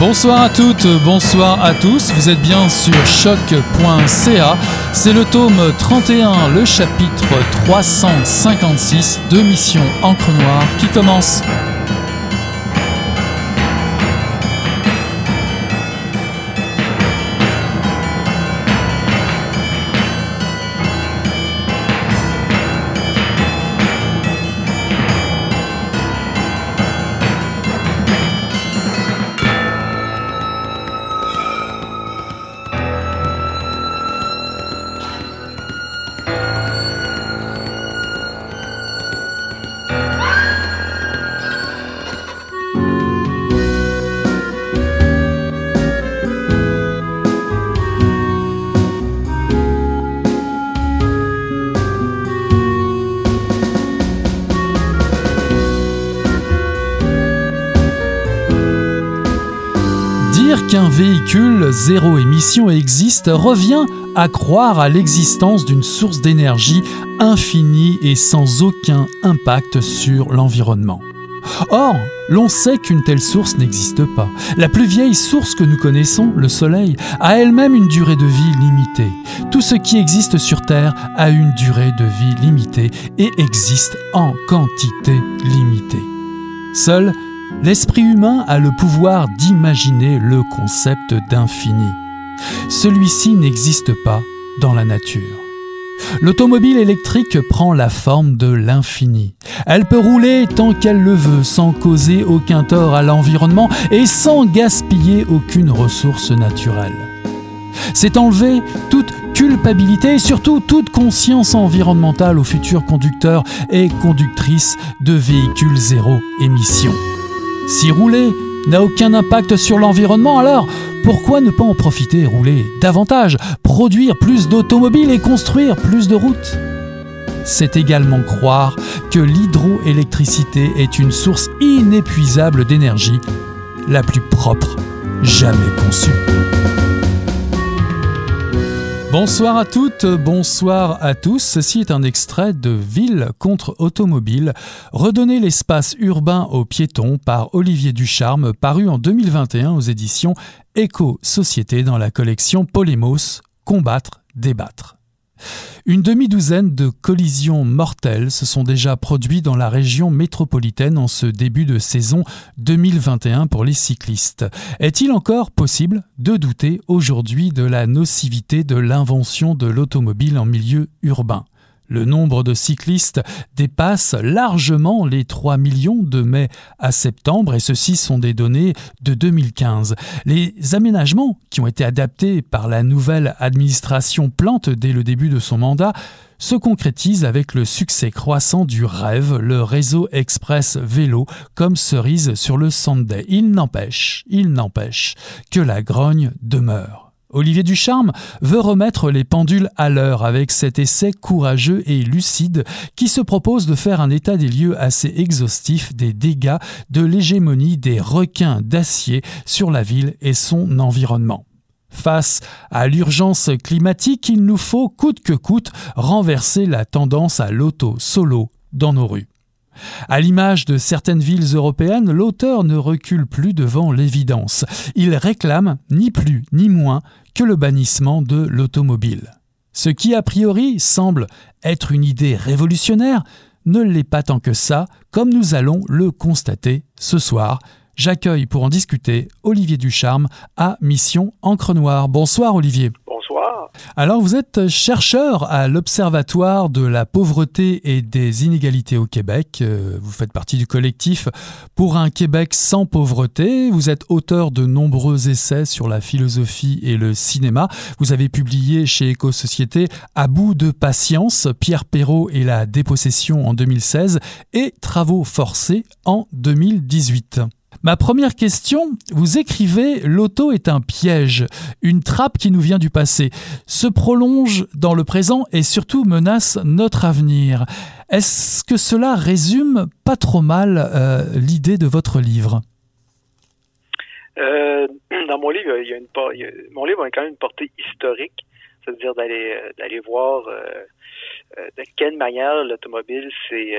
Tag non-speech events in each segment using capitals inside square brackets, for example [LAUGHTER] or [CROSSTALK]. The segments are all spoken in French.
Bonsoir à toutes, bonsoir à tous. Vous êtes bien sur choc.ca. C'est le tome 31, le chapitre 356 de Mission Encre Noire qui commence. Véhicule zéro émission existe revient à croire à l'existence d'une source d'énergie infinie et sans aucun impact sur l'environnement. Or, l'on sait qu'une telle source n'existe pas. La plus vieille source que nous connaissons, le Soleil, a elle-même une durée de vie limitée. Tout ce qui existe sur Terre a une durée de vie limitée et existe en quantité limitée. Seul L'esprit humain a le pouvoir d'imaginer le concept d'infini. Celui-ci n'existe pas dans la nature. L'automobile électrique prend la forme de l'infini. Elle peut rouler tant qu'elle le veut sans causer aucun tort à l'environnement et sans gaspiller aucune ressource naturelle. C'est enlever toute culpabilité et surtout toute conscience environnementale aux futurs conducteurs et conductrices de véhicules zéro émission. Si rouler n'a aucun impact sur l'environnement, alors pourquoi ne pas en profiter et rouler davantage, produire plus d'automobiles et construire plus de routes? C'est également croire que l'hydroélectricité est une source inépuisable d'énergie, la plus propre jamais conçue. Bonsoir à toutes, bonsoir à tous. Ceci est un extrait de Ville contre automobile, redonner l'espace urbain aux piétons par Olivier Ducharme, paru en 2021 aux éditions Éco-Société dans la collection Polémos, Combattre, débattre. Une demi-douzaine de collisions mortelles se sont déjà produites dans la région métropolitaine en ce début de saison 2021 pour les cyclistes. Est-il encore possible de douter aujourd'hui de la nocivité de l'invention de l'automobile en milieu urbain? Le nombre de cyclistes dépasse largement les 3 millions de mai à septembre et ceci sont des données de 2015. Les aménagements qui ont été adaptés par la nouvelle administration Plante dès le début de son mandat se concrétisent avec le succès croissant du rêve, le réseau express vélo, comme cerise sur le Sunday. Il n'empêche, il n'empêche que la grogne demeure. Olivier Ducharme veut remettre les pendules à l'heure avec cet essai courageux et lucide qui se propose de faire un état des lieux assez exhaustif des dégâts de l'hégémonie des requins d'acier sur la ville et son environnement. Face à l'urgence climatique, il nous faut coûte que coûte renverser la tendance à l'auto solo dans nos rues. À l'image de certaines villes européennes, l'auteur ne recule plus devant l'évidence. Il réclame ni plus ni moins que le bannissement de l'automobile. Ce qui a priori semble être une idée révolutionnaire ne l'est pas tant que ça, comme nous allons le constater ce soir. J'accueille pour en discuter Olivier Ducharme à Mission Encre Noire. Bonsoir Olivier. Alors, vous êtes chercheur à l'Observatoire de la pauvreté et des inégalités au Québec. Euh, vous faites partie du collectif Pour un Québec sans pauvreté. Vous êtes auteur de nombreux essais sur la philosophie et le cinéma. Vous avez publié chez Éco-Société À bout de patience, Pierre Perrault et la dépossession en 2016 et Travaux forcés en 2018. Ma première question, vous écrivez L'auto est un piège, une trappe qui nous vient du passé, se prolonge dans le présent et surtout menace notre avenir. Est-ce que cela résume pas trop mal euh, l'idée de votre livre? Euh, [CLEARS THROAT] Dans mon livre, il y a une, mon livre a quand même une portée historique, c'est-à-dire d'aller euh, voir de quelle manière l'automobile s'est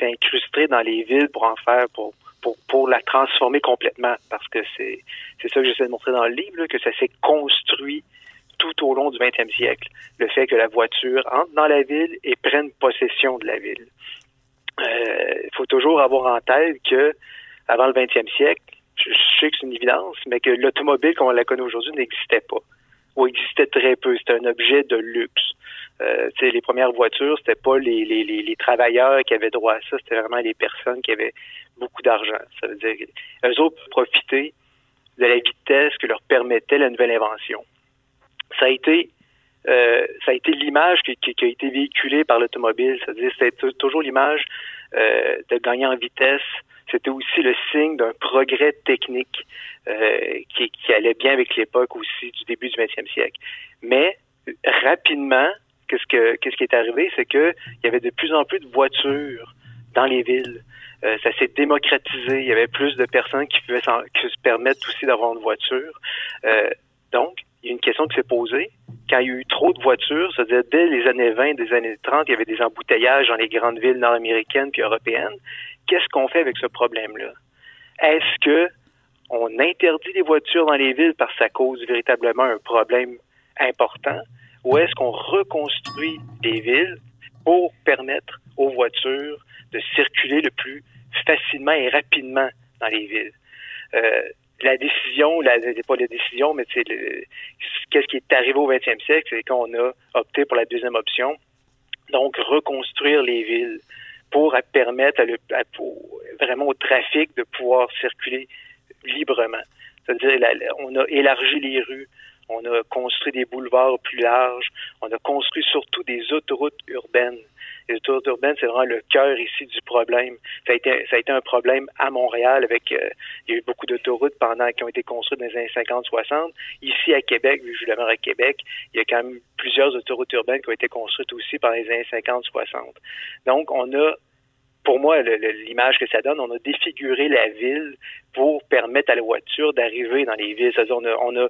incrusté dans les villes pour en faire pour pour, pour la transformer complètement, parce que c'est c'est ça que j'essaie de montrer dans le livre, que ça s'est construit tout au long du 20e siècle. Le fait que la voiture entre dans la ville et prenne possession de la ville. Il euh, faut toujours avoir en tête que avant le 20e siècle, je sais que c'est une évidence, mais que l'automobile comme on la connaît aujourd'hui n'existait pas ou existait très peu. C'était un objet de luxe. Euh, les premières voitures, c'était pas les, travailleurs qui avaient droit à ça, c'était vraiment les personnes qui avaient beaucoup d'argent. Ça veut dire eux autres profiter de la vitesse que leur permettait la nouvelle invention. Ça a été euh, ça a été l'image qui, a été véhiculée par l'automobile. C'est-à-dire c'était toujours l'image euh, de gagner en vitesse. C'était aussi le signe d'un progrès technique qui, qui, allait bien avec l'époque aussi du début du 20e siècle. Mais rapidement, qu'est-ce que qu'est-ce qui est arrivé, c'est que il y avait de plus en plus de voitures dans les villes. Euh, ça s'est démocratisé. Il y avait plus de personnes qui pouvaient se permettre aussi d'avoir une voiture. Euh, donc, il y a une question qui s'est posée. Quand il y a eu trop de voitures, c'est-à-dire dès les années 20, des années 30, il y avait des embouteillages dans les grandes villes nord-américaines puis européennes. Qu'est-ce qu'on fait avec ce problème-là? Est-ce que on interdit les voitures dans les villes parce que ça cause véritablement un problème important? Ou est-ce qu'on reconstruit des villes pour permettre aux voitures de circuler le plus facilement et rapidement dans les villes? Euh, la décision, la, pas la décision, mais c'est qu'est-ce qui est arrivé au 20e siècle, c'est qu'on a opté pour la deuxième option, donc reconstruire les villes pour permettre à vraiment au trafic de pouvoir circuler librement. C'est-à-dire, on a élargi les rues, on a construit des boulevards plus larges, on a construit surtout des autoroutes urbaines. Les autoroutes urbaines, c'est vraiment le cœur ici du problème. Ça a été, ça a été un problème à Montréal avec, euh, il y a eu beaucoup d'autoroutes pendant qui ont été construites dans les années 50-60. Ici à Québec, vu que je demeure à Québec, il y a quand même plusieurs autoroutes urbaines qui ont été construites aussi par les années 50-60. Donc, on a pour moi, l'image que ça donne, on a défiguré la ville pour permettre à la voiture d'arriver dans les villes. C'est-à-dire, on a, on a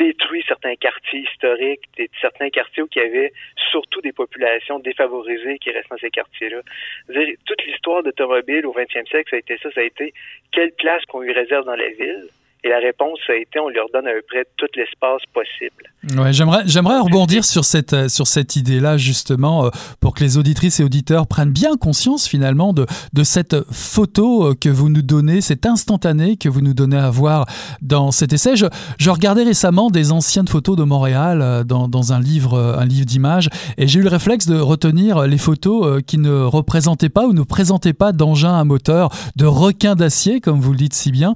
détruit certains quartiers historiques, certains quartiers où il y avait surtout des populations défavorisées qui restent dans ces quartiers-là. Toute l'histoire d'automobile au 20e siècle, ça a été ça, ça a été quelle place qu'on lui réserve dans la ville, et la réponse, a été, on leur donne à peu près tout l'espace possible. Ouais, j'aimerais, j'aimerais rebondir sur cette, euh, sur cette idée-là, justement, euh, pour que les auditrices et auditeurs prennent bien conscience, finalement, de, de cette photo euh, que vous nous donnez, cette instantané que vous nous donnez à voir dans cet essai. Je, je regardais récemment des anciennes photos de Montréal dans, dans un livre, un livre d'images, et j'ai eu le réflexe de retenir les photos qui ne représentaient pas ou ne présentaient pas d'engins à moteur, de requins d'acier, comme vous le dites si bien.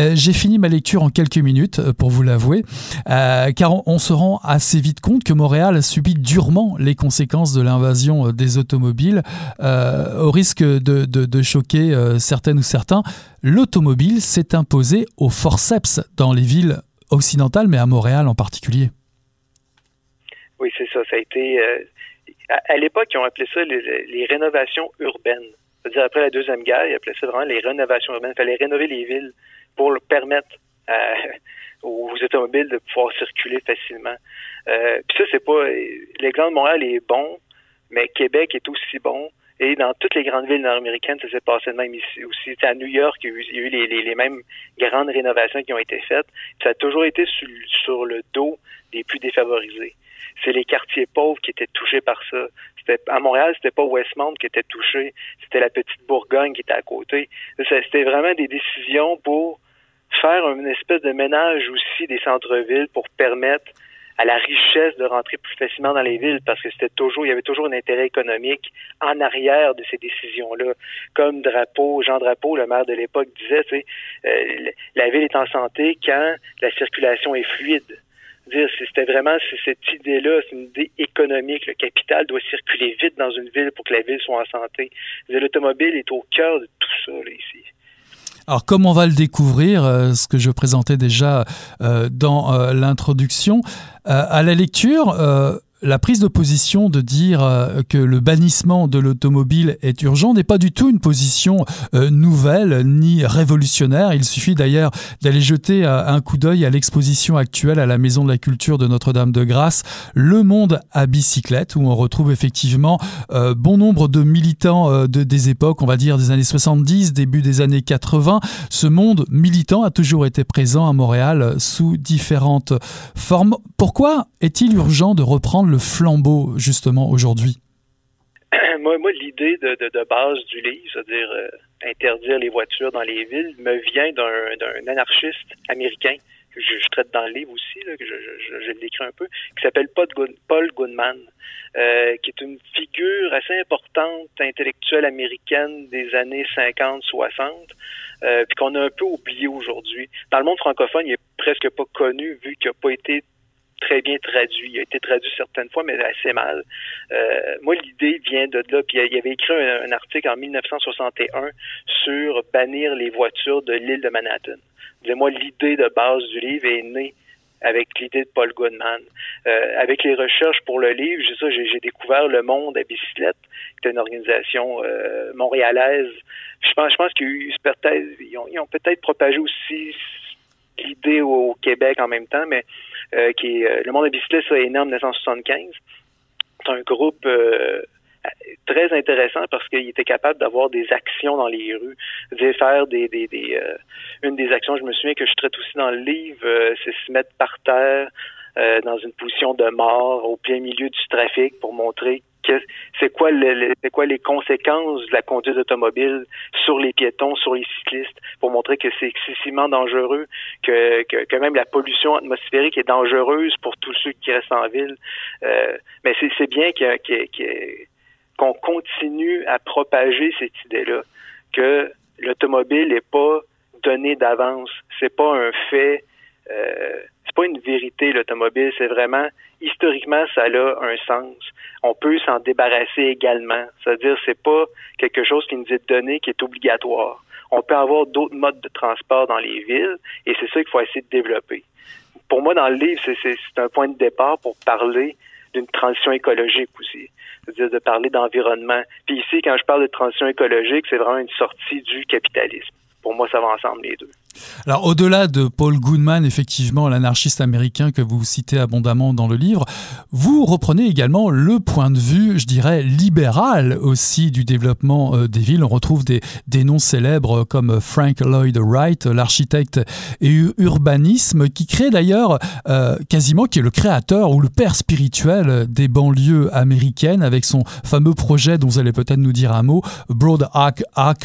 Euh, j'ai fini ma lecture en quelques minutes, euh, pour vous l'avouer, euh, car on, se rend assez vite compte que Montréal a subi durement les conséquences de l'invasion des automobiles, au risque de, choquer certaines ou certains. L'automobile s'est imposée au forceps dans les villes occidentales, mais à Montréal en particulier. Oui, c'est ça. Ça a été. à, l'époque, ils ont appelé ça les, les rénovations urbaines. C'est-à-dire, après la Deuxième Guerre, ils appelaient ça vraiment les rénovations urbaines. Il fallait rénover les villes pour permettre euh, [LAUGHS] aux automobiles de pouvoir circuler facilement. Euh, Puis ça, c'est pas l'exemple de Montréal est bon, mais Québec est aussi bon. Et dans toutes les grandes villes nord-américaines, ça s'est passé de même ici aussi. à New York, il y a eu, les, les, mêmes grandes rénovations qui ont été faites. ça a toujours été sur, sur le dos des plus défavorisés. C'est les quartiers pauvres qui étaient touchés par ça à Montréal, c'était pas Westmount qui était touché, c'était la petite Bourgogne qui était à côté. C'était vraiment des décisions pour faire une espèce de ménage aussi des centres-villes pour permettre à la richesse de rentrer plus facilement dans les villes parce que c'était toujours, il y avait toujours un intérêt économique en arrière de ces décisions-là. Comme Drapeau, Jean Drapeau, le maire de l'époque, disait, tu sais, euh, la ville est en santé quand la circulation est fluide dire c'était vraiment cette idée-là, c'est une idée économique. Le capital doit circuler vite dans une ville pour que la ville soit en santé. L'automobile est au cœur de tout ça là, ici. Alors comme on va le découvrir, euh, ce que je présentais déjà euh, dans euh, l'introduction, à la lecture, la prise de position de dire euh, que le bannissement de l'automobile est urgent n'est pas du tout une position euh, nouvelle ni révolutionnaire. Il suffit d'ailleurs d'aller jeter un coup d'œil à l'exposition actuelle à la Maison de la Culture de Notre-Dame-de-Grâce, Le Monde à bicyclette, où on retrouve effectivement bon nombre de militants de, des époques, on va dire des années 70, début des années 80. Ce monde militant a toujours été présent à Montréal sous différentes formes. Pourquoi est-il urgent de reprendre le flambeau justement aujourd'hui? [CLEARS THROAT] Moi, l'idée de, base du livre, c'est-à-dire euh, interdire les voitures dans les villes, me vient d'un anarchiste américain que je, traite dans le livre aussi, que je, je, je l'écris un peu, qui s'appelle Paul Goodman, euh, qui est une figure assez importante intellectuelle américaine des années 50-60, euh, puis qu'on a un peu oublié aujourd'hui. Dans le monde francophone, il est presque pas connu vu qu'il n'a pas été très bien traduit. Il a été traduit certaines fois, mais assez mal. Euh, moi, l'idée vient de là. Puis il avait écrit un, article en 1961 sur bannir les voitures de l'île de Manhattan. Moi, l'idée de base du livre est née avec l'idée de Paul Goodman. Euh, avec les recherches pour le livre, j'ai découvert Le Monde à bicyclette, qui est une organisation euh, montréalaise. Je pense, je pense qu'ils ils ont, peut-être propagé aussi l'idée au, Québec en même temps, mais euh, qui est, Le Monde à bicyclette, est né en 1975. C'est un groupe très intéressant parce qu'il était capable d'avoir des actions dans les rues, de faire des, des, des euh, une des actions, je me souviens que je traite aussi dans le livre, euh, c'est se mettre par terre euh, dans une position de mort au plein milieu du trafic pour montrer c'est quoi le, quoi les conséquences de la conduite automobile sur les piétons, sur les cyclistes, pour montrer que c'est excessivement dangereux, que, que, que, même la pollution atmosphérique est dangereuse pour tous ceux qui restent en ville. mais c'est, bien qu'on continue à propager cette idée-là, que l'automobile n'est pas donné d'avance, c'est pas un fait, euh, c'est pas une vérité l'automobile, c'est vraiment historiquement ça a un sens. On peut s'en débarrasser également, c'est-à-dire c'est pas quelque chose qui nous est donné qui est obligatoire. On peut avoir d'autres modes de transport dans les villes et c'est ça qu'il faut essayer de développer. Pour moi, dans le livre, c'est un point de départ pour parler d'une transition écologique aussi c'est-à-dire de parler d'environnement. Puis ici, quand je parle de transition écologique, c'est vraiment une sortie du capitalisme. Pour moi, ça va ensemble les deux. Alors, au-delà de Paul Goodman, effectivement, l'anarchiste américain que vous citez abondamment dans le livre, vous reprenez également le point de vue, je dirais, libéral aussi du développement euh, des villes. On retrouve des, noms célèbres comme Frank Lloyd Wright, l'architecte et urbanisme, qui crée d'ailleurs euh, quasiment, qui est le créateur ou le père spirituel des banlieues américaines avec son fameux projet dont vous allez peut-être nous dire un mot, Broad Arc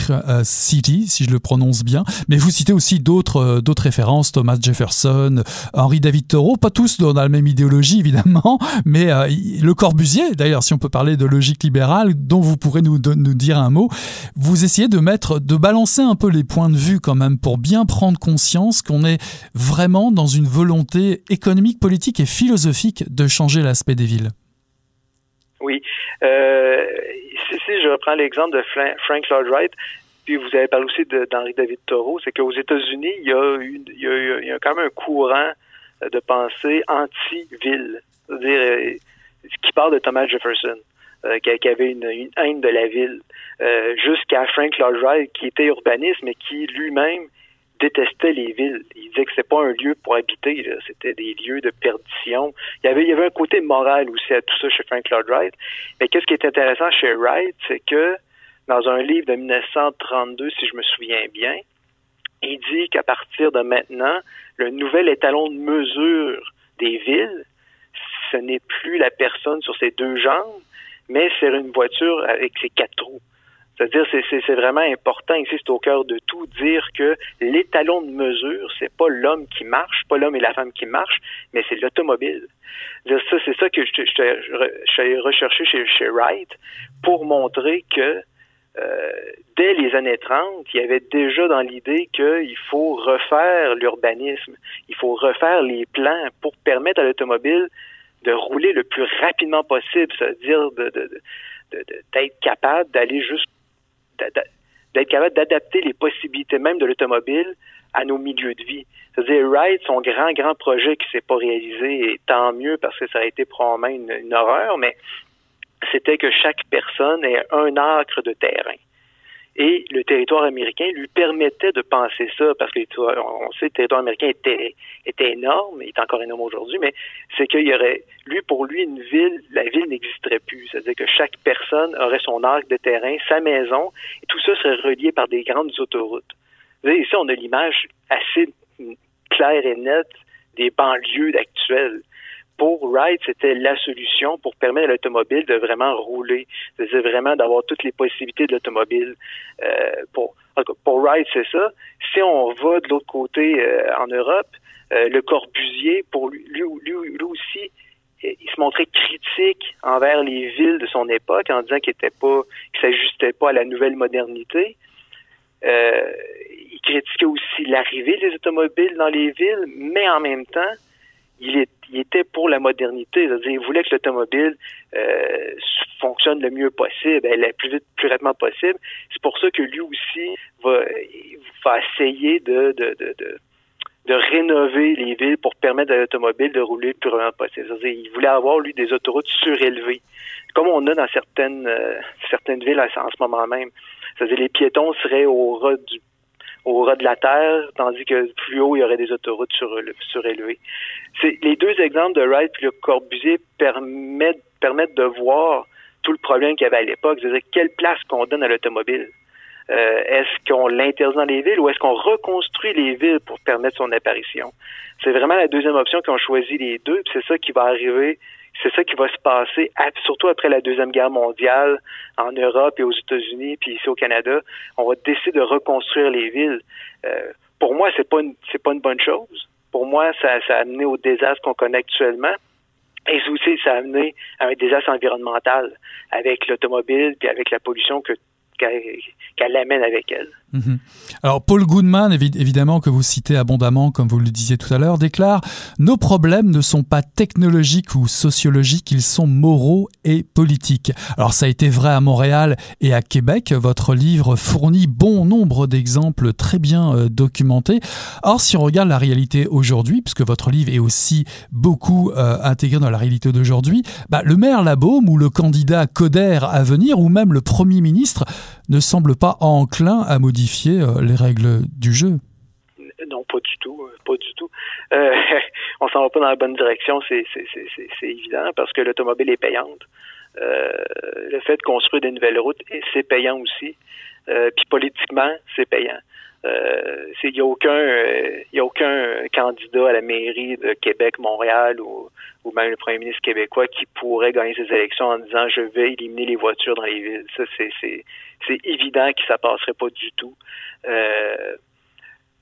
euh, City, si je le prononce bien. Mais vous citez aussi d'autres euh, d'autres références, Thomas Jefferson, Henri David Thoreau, pas tous dans la même idéologie [LAUGHS] évidemment, mais euh, le Corbusier, d'ailleurs, si on peut parler de logique libérale, dont vous pourrez nous, dire un mot, vous essayez de mettre, de balancer un peu les points de vue quand même pour bien prendre conscience qu'on est vraiment dans une volonté économique, politique et philosophique de changer l'aspect des villes. Oui. Euh, si, je reprends l'exemple de Frank Lloyd Wright, vous avez parlé aussi d'Henri David Thoreau, c'est qu'aux États-Unis, il y, a il, y a, quand même un courant de pensée anti-ville, c'est-à-dire euh, qui parle de Thomas Jefferson. Euh, qui, avait une, haine de la ville, euh, jusqu'à Frank Lloyd Wright, qui était urbaniste, mais qui lui-même détestait les villes. Il disait que c'était pas un lieu pour habiter, c'était des lieux de perdition. Il y avait, il y avait un côté moral aussi à tout ça chez Frank Lloyd Wright. Mais qu'est-ce qui est intéressant chez Wright, c'est que dans un livre de 1932, si je me souviens bien, il dit qu'à partir de maintenant, le nouvel étalon de mesure des villes, ce n'est plus la personne sur ses deux jambes, mais c'est une voiture avec ses quatre roues. C'est-à-dire, c'est vraiment important ici, c'est au cœur de tout, dire que l'étalon de mesure, c'est pas l'homme qui marche, pas l'homme et la femme qui marchent, mais c'est l'automobile. C'est ça que je, suis allé rechercher chez Wright pour montrer que euh, dès les années 30, il y avait déjà dans l'idée qu'il faut refaire l'urbanisme, il faut refaire les plans pour permettre à l'automobile de rouler le plus rapidement possible, c'est-à-dire d'être capable d'aller juste d'être capable d'adapter les possibilités même de l'automobile à nos milieux de vie. C'est-à-dire, Ride, son grand, grand projet qui s'est pas réalisé, et tant mieux parce que ça a été probablement une, une horreur, mais c'était que chaque personne ait un acre de terrain. Et le territoire américain lui permettait de penser ça, parce que on sait le territoire américain était, était énorme, il est encore énorme aujourd'hui, mais c'est qu'il y aurait, lui, pour lui, une ville, la ville n'existerait plus. C'est-à-dire que chaque personne aurait son arc de terrain, sa maison, et tout ça serait relié par des grandes autoroutes. Vous voyez, ici, on a l'image assez claire et nette des banlieues actuelles pour Ride, c'était la solution pour permettre à l'automobile de vraiment rouler, cest vraiment d'avoir toutes les possibilités de l'automobile. Euh, pour, pour Ride, c'est ça. Si on va de l'autre côté euh, en Europe, euh, le Corbusier, pour lui, lui, lui, aussi, il se montrait critique envers les villes de son époque en disant qu'il n'était pas, s'ajustait pas à la nouvelle modernité. il critiquait aussi l'arrivée des automobiles dans les villes, mais en même temps, il, était pour la modernité. C'est-à-dire, il voulait que l'automobile euh, fonctionne le mieux possible, le plus vite, plus rapidement possible. C'est pour ça que lui aussi va, va essayer de, de, de, de, rénover les villes pour permettre à l'automobile de rouler le plus rapidement possible. C'est-à-dire, il voulait avoir, lui, des autoroutes surélevées, comme on a dans certaines, euh, certaines villes en ce moment même. C'est-à-dire, les piétons seraient au ras du au ras de la terre, tandis que plus haut, il y aurait des autoroutes surélevées. les deux exemples de Wright et le Corbusier permettent, de voir tout le problème qu'il y avait à l'époque, c'est-à-dire quelle place qu'on donne à l'automobile? Euh, est-ce qu'on l'interdit dans les villes ou est-ce qu'on reconstruit les villes pour permettre son apparition? C'est vraiment la deuxième option qu'on choisi les deux, c'est ça qui va arriver c'est ça qui va se passer, surtout après la Deuxième Guerre mondiale, en Europe et aux États-Unis, puis ici au Canada. On va décider de reconstruire les villes. Euh, pour moi, c'est pas c'est pas une bonne chose. Pour moi, ça, a amené au désastre qu'on connaît actuellement. Et aussi, ça a amené à un désastre environnemental avec l'automobile puis avec la pollution que qu'elle l'amène avec elle. Mhm. Alors Paul Goodman, évidemment que vous citez abondamment, comme vous le disiez tout à l'heure, déclare Nos problèmes ne sont pas technologiques ou sociologiques, ils sont moraux et politiques. Alors ça a été vrai à Montréal et à Québec. Votre livre fournit bon nombre d'exemples très bien euh, documentés. Or, si on regarde la réalité aujourd'hui, puisque votre livre est aussi beaucoup euh, intégré dans la réalité d'aujourd'hui, bah, le maire Labaume ou le candidat Coder à venir ou même le Premier ministre ne semble pas enclin à modifier euh, les règles du jeu. Non, pas du tout, euh, pas du tout. Euh, [LAUGHS] on s'en va pas dans la bonne direction, c'est évident, parce que l'automobile est payante. le fait de construire des nouvelles routes, c'est payant aussi. Puis politiquement, c'est payant. Il n'y a aucun, a aucun candidat à la mairie de Québec, Montréal ou, ou même le premier ministre québécois qui pourrait gagner ces élections en disant je vais éliminer les voitures dans les villes. Ça, c'est c'est évident que ça passerait pas du tout. Euh,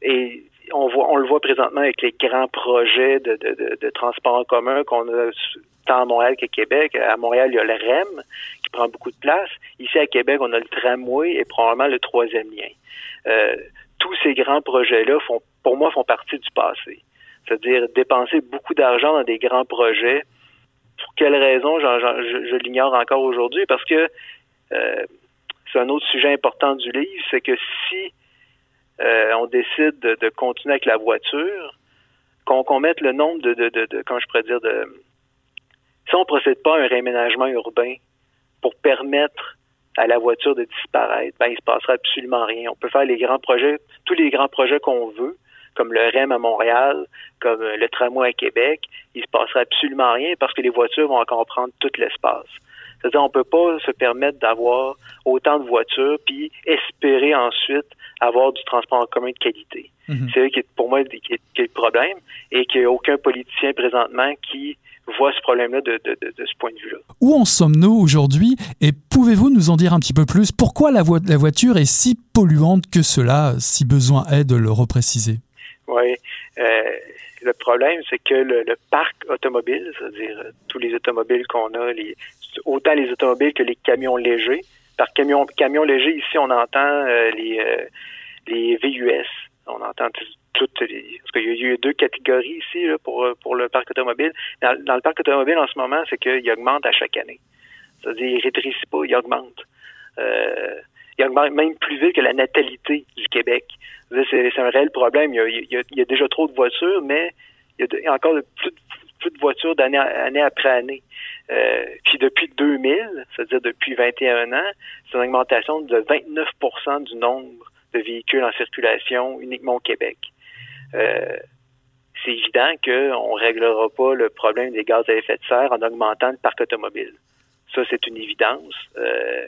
et on voit, on le voit présentement avec les grands projets de, de, de, transport en commun qu'on a tant à Montréal qu'à Québec. À Montréal, il y a le REM qui prend beaucoup de place. Ici à Québec, on a le tramway et probablement le troisième lien. Euh, tous ces grands projets-là font, pour moi, font partie du passé. C'est-à-dire dépenser beaucoup d'argent dans des grands projets. Pour quelle raison, je, je l'ignore encore aujourd'hui, parce que euh, c'est un autre sujet important du livre, c'est que si euh, on décide de, continuer avec la voiture, qu'on mette le nombre de, de, de, comment je pourrais dire, de si on ne procède pas à un réaménagement urbain pour permettre à la voiture de disparaître, ben il se passera absolument rien. On peut faire les grands projets, tous les grands projets qu'on veut, comme le REM à Montréal, comme le tramway à Québec, il se passera absolument rien parce que les voitures vont encore prendre tout l'espace. C'est-à-dire, on peut pas se permettre d'avoir autant de voitures puis espérer ensuite avoir du transport en commun de qualité. Mhm. C'est qui pour moi qui est, le problème et qu'il n'y a aucun politicien présentement qui voit ce problème-là de, ce point de vue-là. Où en sommes-nous aujourd'hui? Et pouvez-vous nous en dire un petit peu plus? Pourquoi la, la voiture est si polluante que cela, si besoin est de le repréciser? Oui. Euh, le problème, c'est que le, parc automobile, c'est-à-dire tous les automobiles qu'on a, les, autant les automobiles que les camions légers. Par camion, camion léger, ici, on entend euh, les, euh, les VUS. On entend toutes les, parce qu'il y a eu deux catégories ici pour, pour le parc automobile. Dans, le parc automobile, en ce moment, c'est qu'il augmente à chaque année. C'est-à-dire, il ne rétrécit pas, il augmente. Euh, il augmente même plus vite que la natalité du Québec. C'est un réel problème. Il y, a, déjà trop de voitures, mais il y a, encore plus, de voitures d'année année après année. Euh, puis depuis 2000, c'est-à-dire depuis 21 ans, c'est une augmentation de 29% du nombre de véhicules en circulation uniquement au Québec. Euh, c'est évident qu'on ne réglera pas le problème des gaz à effet de serre en augmentant le parc automobile. Ça, c'est une évidence. Euh,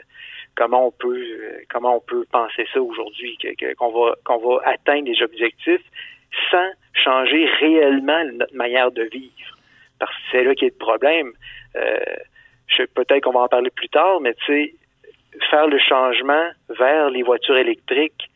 comment on peut comment on peut penser ça aujourd'hui, qu'on va qu'on va atteindre les objectifs sans changer réellement notre manière de vivre? Parce que c'est là qu'il y a le problème. Euh, peut-être qu'on va en parler plus tard, mais tu sais, faire le changement vers les voitures électriques,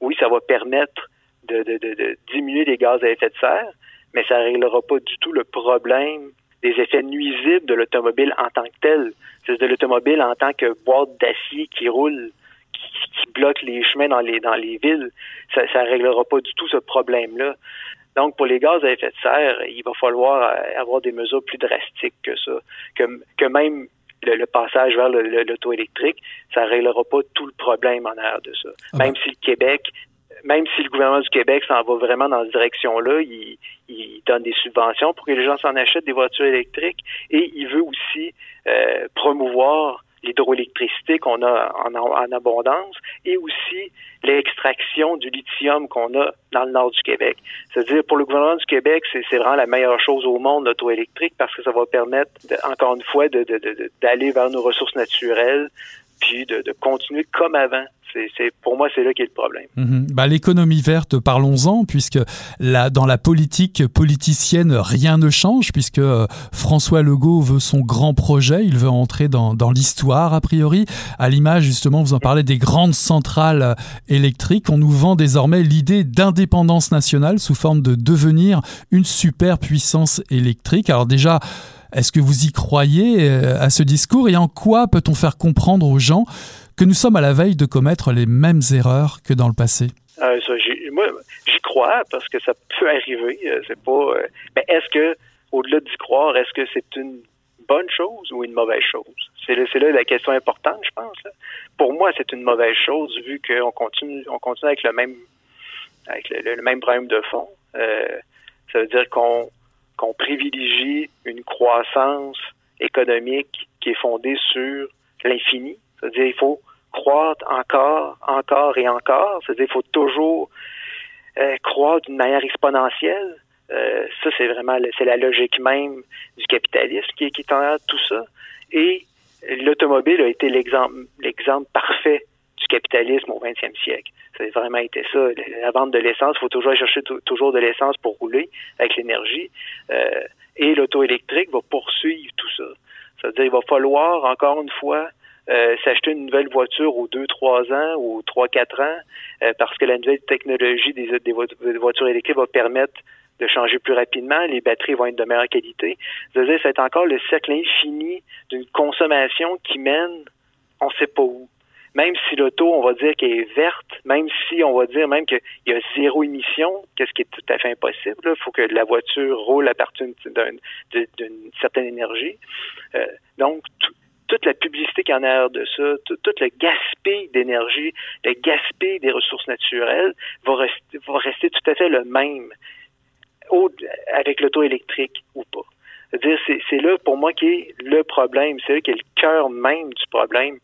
oui, ça va permettre de, diminuer les gaz à effet de serre, mais ça ne réglera pas du tout le problème des effets nuisibles de l'automobile en tant que tel. C'est de l'automobile en tant que boîte d'acier qui roule, qui, bloque les chemins dans les dans les villes. Ça ne réglera pas du tout ce problème-là. Donc, pour les gaz à effet de serre, il va falloir avoir des mesures plus drastiques que ça, que, que même le, passage vers l'auto électrique, ça ne réglera pas tout le problème en arrière de ça. Ah même si le Québec même si le gouvernement du Québec s'en va vraiment dans cette direction-là, il, il, donne des subventions pour que les gens s'en achètent des voitures électriques et il veut aussi euh, promouvoir l'hydroélectricité qu'on a en, abondance et aussi l'extraction du lithium qu'on a dans le nord du Québec. C'est-à-dire, pour le gouvernement du Québec, c'est vraiment la meilleure chose au monde, l'auto électrique, parce que ça va permettre, encore une fois, d'aller de, de, vers nos ressources naturelles, de, continuer comme avant. C'est, pour moi, c'est là qu'est le problème. Bah, l'économie verte, parlons-en, puisque là, dans la politique politicienne, rien ne change, puisque euh, François Legault veut son grand projet, il veut entrer dans, dans l'histoire, a priori. À l'image, justement, vous en parlez des grandes centrales euh, électriques. On nous vend désormais l'idée d'indépendance nationale sous forme de devenir une superpuissance électrique. Alors déjà, est-ce que vous y croyez euh, à ce discours et en quoi peut-on faire comprendre aux gens que nous sommes à la veille de commettre les mêmes erreurs que dans le passé? Euh, moi, j'y crois parce que ça peut arriver. Euh, c'est pas. mais est-ce que, au-delà d'y croire, est-ce que c'est une bonne chose ou une mauvaise chose? C'est là, la question importante, je pense. Pour moi, c'est une mauvaise chose vu qu'on continue, on continue avec le même, avec le, même problème de fond. ça veut dire qu'on qu'on privilégie une croissance économique qui est fondée sur l'infini. C'est-à-dire il faut croître encore, encore et encore. C'est-à-dire il faut toujours euh, croître d'une manière exponentielle. Euh, ça, c'est vraiment c'est la logique même du capitalisme qui, qui est en tout ça. Et l'automobile a été l'exemple parfait du capitalisme au 20e siècle. Ça a vraiment été ça. La vente de l'essence, il faut toujours chercher toujours de l'essence pour rouler avec l'énergie. Euh, et l'auto électrique va poursuivre tout ça. C'est-à-dire il va falloir, encore une fois, euh, s'acheter une nouvelle voiture aux 2-3 ans ou 3-4 ans euh, parce que la nouvelle technologie des, voitures électriques va permettre de changer plus rapidement, les batteries vont être de meilleure qualité. C'est-à-dire c'est encore le cercle infini d'une consommation qui mène on ne sait pas où même si l'auto, on va dire qu'elle est verte, même si on va dire même qu'il y a zéro émission, qu'est-ce qui est tout à fait impossible, il faut que la voiture roule à partir d'une certaine énergie. Euh, donc, toute la publicité qui en a de ça, tout, le gaspillage d'énergie, le gaspillage des ressources naturelles va rester, va rester tout à fait le même avec l'auto électrique ou pas. C'est là pour moi qui est le problème, c'est là qui est le cœur même du problème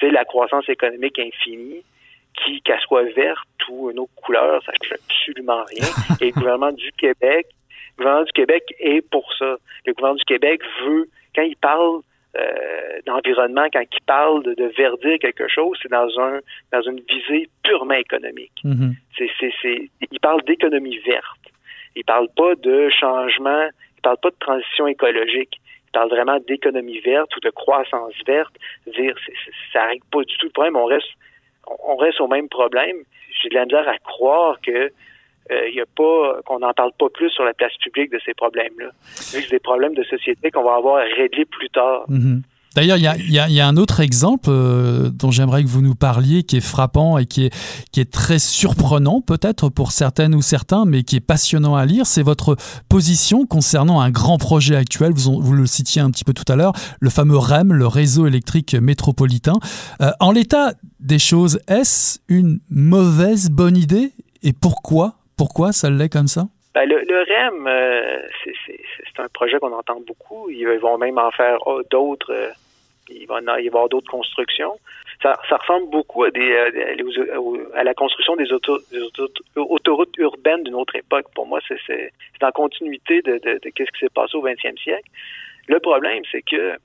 c'est la croissance économique infinie qui, qu'elle soit verte ou une autre couleur, ça ne fait absolument rien. [LAUGHS] Et le gouvernement du Québec, le gouvernement du Québec est pour ça. Le gouvernement du Québec veut, quand il parle euh, d'environnement, quand il parle de, verdir quelque chose, c'est dans un dans une visée purement économique. C'est, c'est, c'est, il parle d'économie verte. Il parle pas de changement, il parle pas de transition écologique parle vraiment d'économie verte ou de croissance verte, dire ça n'arrête pas du tout le problème. On reste, on reste au même problème. J'ai de la misère à croire que il euh, a pas qu'on n'en parle pas plus sur la place publique de ces problèmes-là. C'est des problèmes de société qu'on va avoir à régler plus tard. Mm-hmm. D'ailleurs, il y a, un autre exemple euh, dont j'aimerais que vous nous parliez, qui est frappant et qui est, très surprenant peut-être pour certaines ou certains, mais qui est passionnant à lire. C'est votre position concernant un grand projet actuel, vous, vous, le citiez un petit peu tout à l'heure, le fameux REM, le réseau électrique métropolitain. Euh, en l'état des choses, est-ce une mauvaise bonne idée et pourquoi Pourquoi ça l'est comme ça? Ben, le, REM, euh, c'est un projet qu'on entend beaucoup. Ils vont même en faire oh, d'autres il va y avoir d'autres constructions. Ça, ressemble beaucoup à, à, la construction des, auto, des autoroutes urbaines d'une autre époque. Pour moi, c'est en continuité de, ce qui s'est passé au 20e siècle. Le problème, c'est que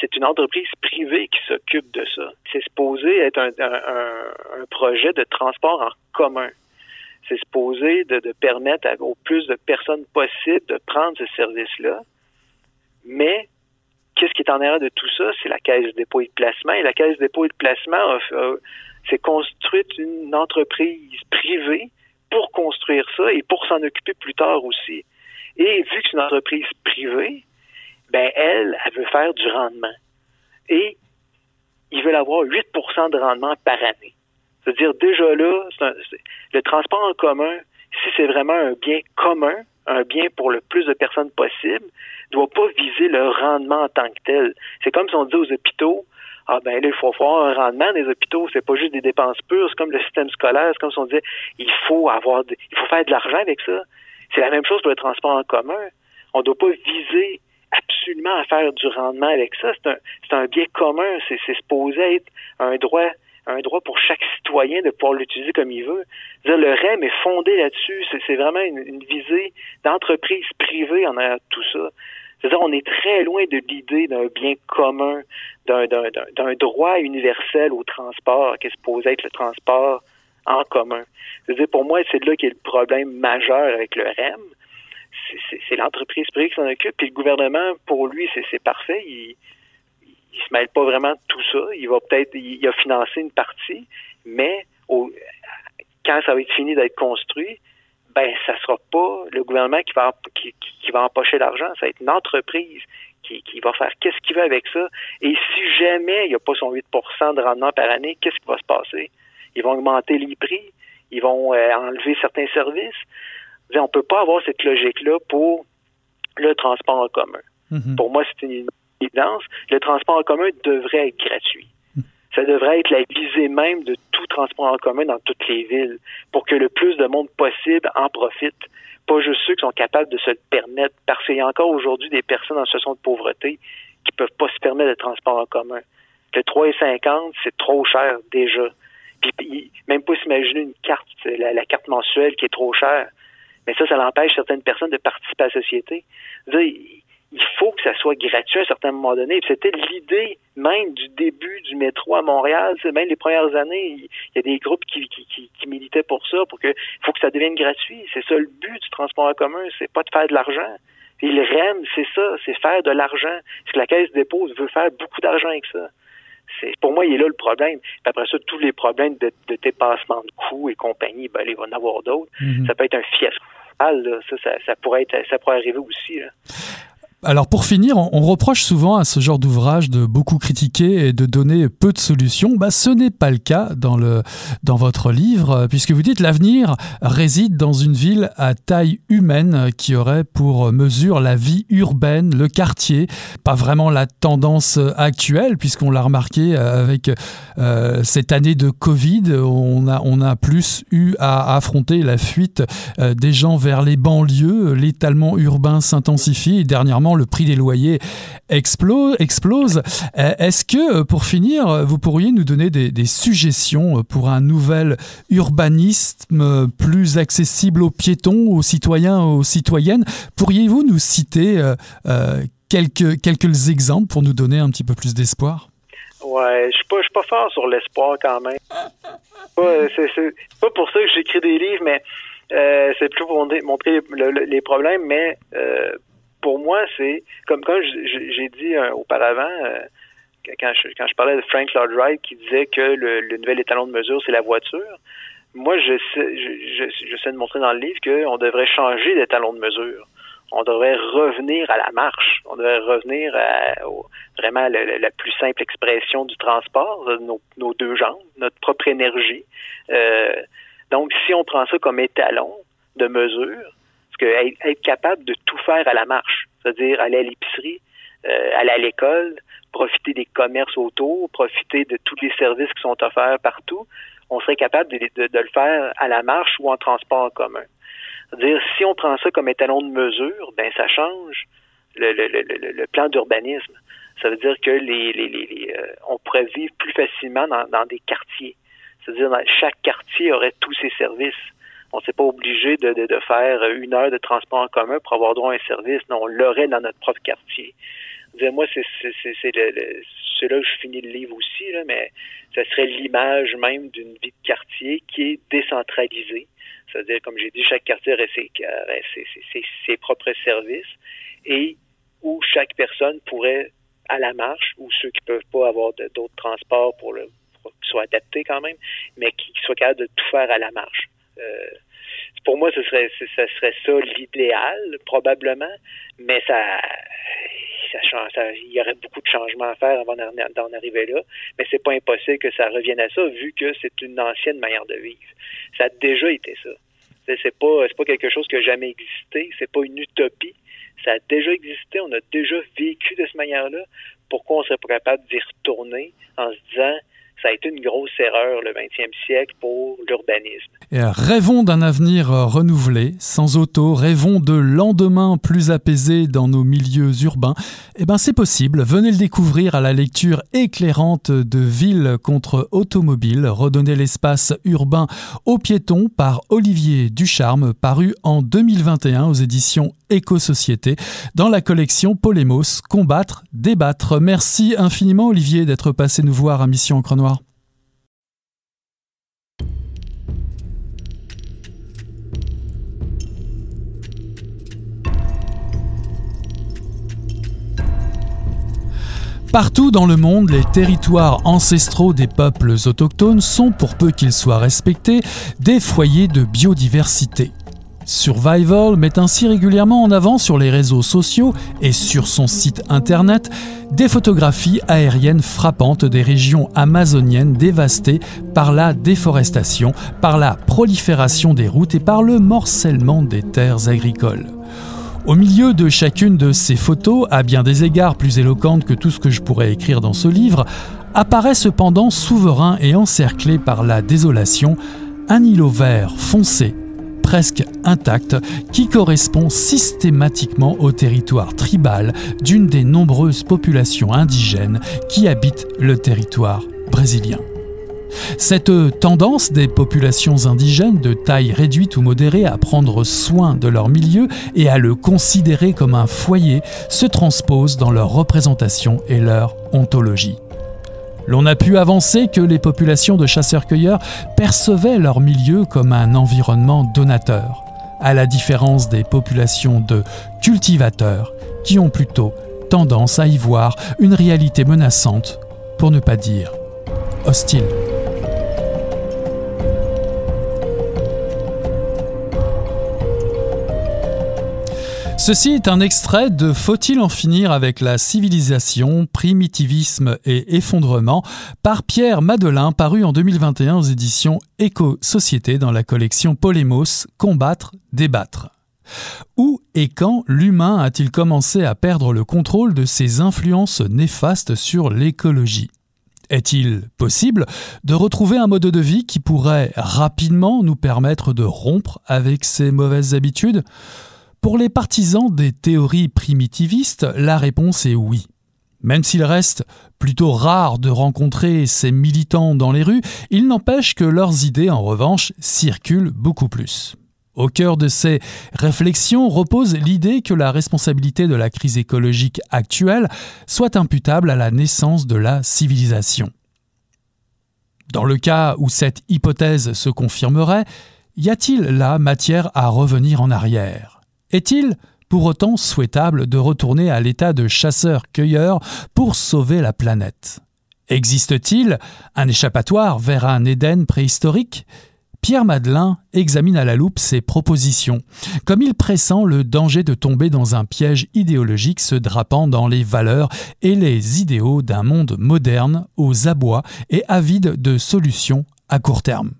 c'est une entreprise privée qui s'occupe de ça. C'est supposé être un, projet de transport en commun. C'est supposé de, de permettre au plus de personnes possible de prendre ce service-là. Mais qu'est-ce qui est en arrière de tout ça? C'est la Caisse de dépôt et de placement. Et la Caisse de dépôt et de placement s'est construite une entreprise privée pour construire ça et pour s'en occuper plus tard aussi. Et vu que c'est une entreprise privée, ben elle, elle veut faire du rendement. Et ils veulent avoir 8% de rendement par année. C'est-à-dire, déjà là, le transport en commun, si c'est vraiment un bien commun, un bien pour le plus de personnes possible, doit pas viser le rendement en tant que tel. C'est comme si on dit aux hôpitaux, ah ben là, il faut avoir un rendement des hôpitaux, c'est pas juste des dépenses pures, c'est comme le système scolaire, c'est comme si on disait, il faut avoir, il faut faire de l'argent avec ça. C'est la même chose pour le transport en commun. On doit pas viser absolument à faire du rendement avec ça. C'est un, c'est un bien commun, c'est, c'est supposé être un droit un droit pour chaque citoyen de pouvoir l'utiliser comme il veut. le REM est fondé là-dessus. C'est vraiment une, visée d'entreprise privée en a tout ça. C'est-à-dire, on est très loin de l'idée d'un bien commun, d'un droit universel au transport, qui est supposé être le transport en commun. C'est-à-dire, pour moi, c'est là qu'est le problème majeur avec le REM. C'est l'entreprise privée qui s'en occupe, puis le gouvernement, pour lui, c'est parfait. Il, il se mêle pas vraiment de tout ça. Il va peut-être, il, a financé une partie, mais au, quand ça va être fini d'être construit, ben ça sera pas le gouvernement qui va qui, qui va empocher l'argent, ça va être une entreprise qui, qui va faire qu'est-ce qu'il veut avec ça. Et si jamais il n'y a pas son 8% de rendement par année, qu'est-ce qui va se passer? Ils vont augmenter les prix, ils vont euh, enlever certains services. On peut pas avoir cette logique-là pour le transport en commun. Mm-hmm. Pour moi, c'est une le transport en commun devrait être gratuit. Ça devrait être la visée même de tout transport en commun dans toutes les villes pour que le plus de monde possible en profite. Pas juste ceux qui sont capables de se le permettre, parce qu'il y a encore aujourd'hui des personnes en situation de pauvreté qui peuvent pas se permettre de transport en commun. Le 3,50, c'est trop cher déjà. Puis, même pas s'imaginer une carte, la, la, carte mensuelle qui est trop chère. Mais ça, ça l'empêche certaines personnes de participer à la société il faut que ça soit gratuit à un certain moment donné. C'était l'idée même du début du métro à Montréal. Même les premières années, il y a des groupes qui, qui, qui, militaient pour ça, pour que faut que ça devienne gratuit. C'est ça le but du transport en commun, c'est pas de faire de l'argent. Et le REM, c'est ça, c'est faire de l'argent. Parce que la caisse dépose veut faire beaucoup d'argent avec ça. C'est, pour moi, il est là le problème. après ça, tous les problèmes de, dépassement de coûts et compagnie, ben, il va en avoir d'autres. Mm-hmm. Ça peut être un fiasco. Ça, ça, ça, pourrait être, ça pourrait arriver aussi. Là. Alors pour finir, on, reproche souvent à ce genre d'ouvrage de beaucoup critiquer et de donner peu de solutions. Bah, ce n'est pas le cas dans, le, dans votre livre, puisque vous dites l'avenir réside dans une ville à taille humaine qui aurait pour mesure la vie urbaine, le quartier, pas vraiment la tendance actuelle, puisqu'on l'a remarqué avec euh, cette année de Covid, on a, on a plus eu à affronter la fuite euh, des gens vers les banlieues, l'étalement urbain s'intensifie et dernièrement le prix des loyers explose. explose. Euh, est-ce que, euh, pour finir, vous pourriez nous donner des, suggestions pour un nouvel urbanisme plus accessible aux piétons, aux citoyens, aux citoyennes? Pourriez-vous nous citer euh, quelques, quelques exemples pour nous donner un petit peu plus d'espoir? Ouais, je suis pas, suis pas fort sur l'espoir quand même. [LAUGHS] c'est pas pour ça que j'écris des livres, mais c'est plutôt pour montrer les problèmes, mais pour moi, c'est comme quand j'ai dit euh, auparavant, euh, quand, je, parlais de Frank Lloyd Wright qui disait que le, nouvel étalon de mesure, c'est la voiture. Moi, je sais, je, je, sais de montrer dans le livre qu'on devrait changer d'étalon de mesure. On devrait revenir à la marche. On devrait revenir à vraiment la plus simple expression du transport, nos, nos, deux jambes, notre propre énergie. Euh, donc, si on prend ça comme étalon de mesure, être, capable de tout faire à la marche, c'est-à-dire aller à l'épicerie, euh, aller à l'école, profiter des commerces autour, profiter de tous les services qui sont offerts partout, on serait capable de, le faire à la marche ou en transport en commun. C'est-à-dire, si on prend ça comme étalon de mesure, ben ça change le, le, le, plan d'urbanisme. Ça veut dire que les, euh, on pourrait vivre plus facilement dans, dans des quartiers. C'est-à-dire, chaque quartier aurait tous ses services. On ne s'est pas obligé de, de, de, faire une heure de transport en commun pour avoir droit à un service. Non, on l'aurait dans notre propre quartier. Moi, c'est là que je finis le livre aussi, là, mais ça serait l'image même d'une vie de quartier qui est décentralisée. C'est-à-dire, comme j'ai dit, chaque quartier aurait ses, ses, ses, propres services et où chaque personne pourrait, à la marche, ou ceux qui peuvent pas avoir d'autres transports pour le qui soient adaptés quand même, mais qui, soient capables de tout faire à la marche. Euh, pour moi, ce serait, ce serait ça l'idéal, probablement, mais ça, ça, il y aurait beaucoup de changements à faire avant d'en arriver là, mais c'est pas impossible que ça revienne à ça, vu que c'est une ancienne manière de vivre. Ça a déjà été ça. C'est pas, pas quelque chose qui a jamais existé, c'est pas une utopie. Ça a déjà existé, on a déjà vécu de cette manière-là. Pourquoi on serait pas capable d'y retourner en se disant ça a été une grosse erreur le 20e siècle pour l'urbanisme. Rêvons d'un avenir euh, renouvelé, sans auto, rêvons de lendemains plus apaisés dans nos milieux urbains. Eh ben c'est possible, venez le découvrir à la lecture éclairante de Ville contre automobile, redonner l'espace urbain aux piétons par Olivier Ducharme, paru en 2021 aux éditions Éco-Société dans la collection Polémos, Combattre, Débattre. Merci infiniment Olivier d'être passé nous voir à Mission Encre Partout dans le monde, les territoires ancestraux des peuples autochtones sont, pour peu qu'ils soient respectés, des foyers de biodiversité. Survival met ainsi régulièrement en avant sur les réseaux sociaux et sur son site internet des photographies aériennes frappantes des régions amazoniennes dévastées par la déforestation, par la prolifération des routes et par le morcellement des terres agricoles. Au milieu de chacune de ces photos, à bien des égards plus éloquentes que tout ce que je pourrais écrire dans ce livre, apparaît cependant souverain et encerclé par la désolation, un îlot vert foncé, presque intact, qui correspond systématiquement au territoire tribal d'une des nombreuses populations indigènes qui habitent le territoire brésilien. Cette tendance des populations indigènes de taille réduite ou modérée à prendre soin de leur milieu et à le considérer comme un foyer se transpose dans leur représentation et leur ontologie. L'on a pu avancer que les populations de chasseurs-cueilleurs percevaient leur milieu comme un environnement donateur, à la différence des populations de cultivateurs qui ont plutôt tendance à y voir une réalité menaçante, pour ne pas dire hostile. Ceci est un extrait de Faut-il en finir avec la civilisation, primitivisme et effondrement par Pierre Madelin, paru en 2021 aux éditions Éco-Société dans la collection Polémos Combattre, débattre. Où et quand l'humain a-t-il commencé à perdre le contrôle de ses influences néfastes sur l'écologie? Est-il possible de retrouver un mode de vie qui pourrait rapidement nous permettre de rompre avec ces mauvaises habitudes? Pour les partisans des théories primitivistes, la réponse est oui. Même s'il reste plutôt rare de rencontrer ces militants dans les rues, il n'empêche que leurs idées, en revanche, circulent beaucoup plus. Au cœur de ces réflexions repose l'idée que la responsabilité de la crise écologique actuelle soit imputable à la naissance de la civilisation. Dans le cas où cette hypothèse se confirmerait, y a-t-il là matière à revenir en arrière? Est-il pour autant souhaitable de retourner à l'état de chasseur-cueilleur pour sauver la planète? Existe-t-il un échappatoire vers un Éden préhistorique? Pierre Madelin examine à la loupe ses propositions. Comme il pressent le danger de tomber dans un piège idéologique se drapant dans les valeurs et les idéaux d'un monde moderne, aux abois et avide de solutions à court terme.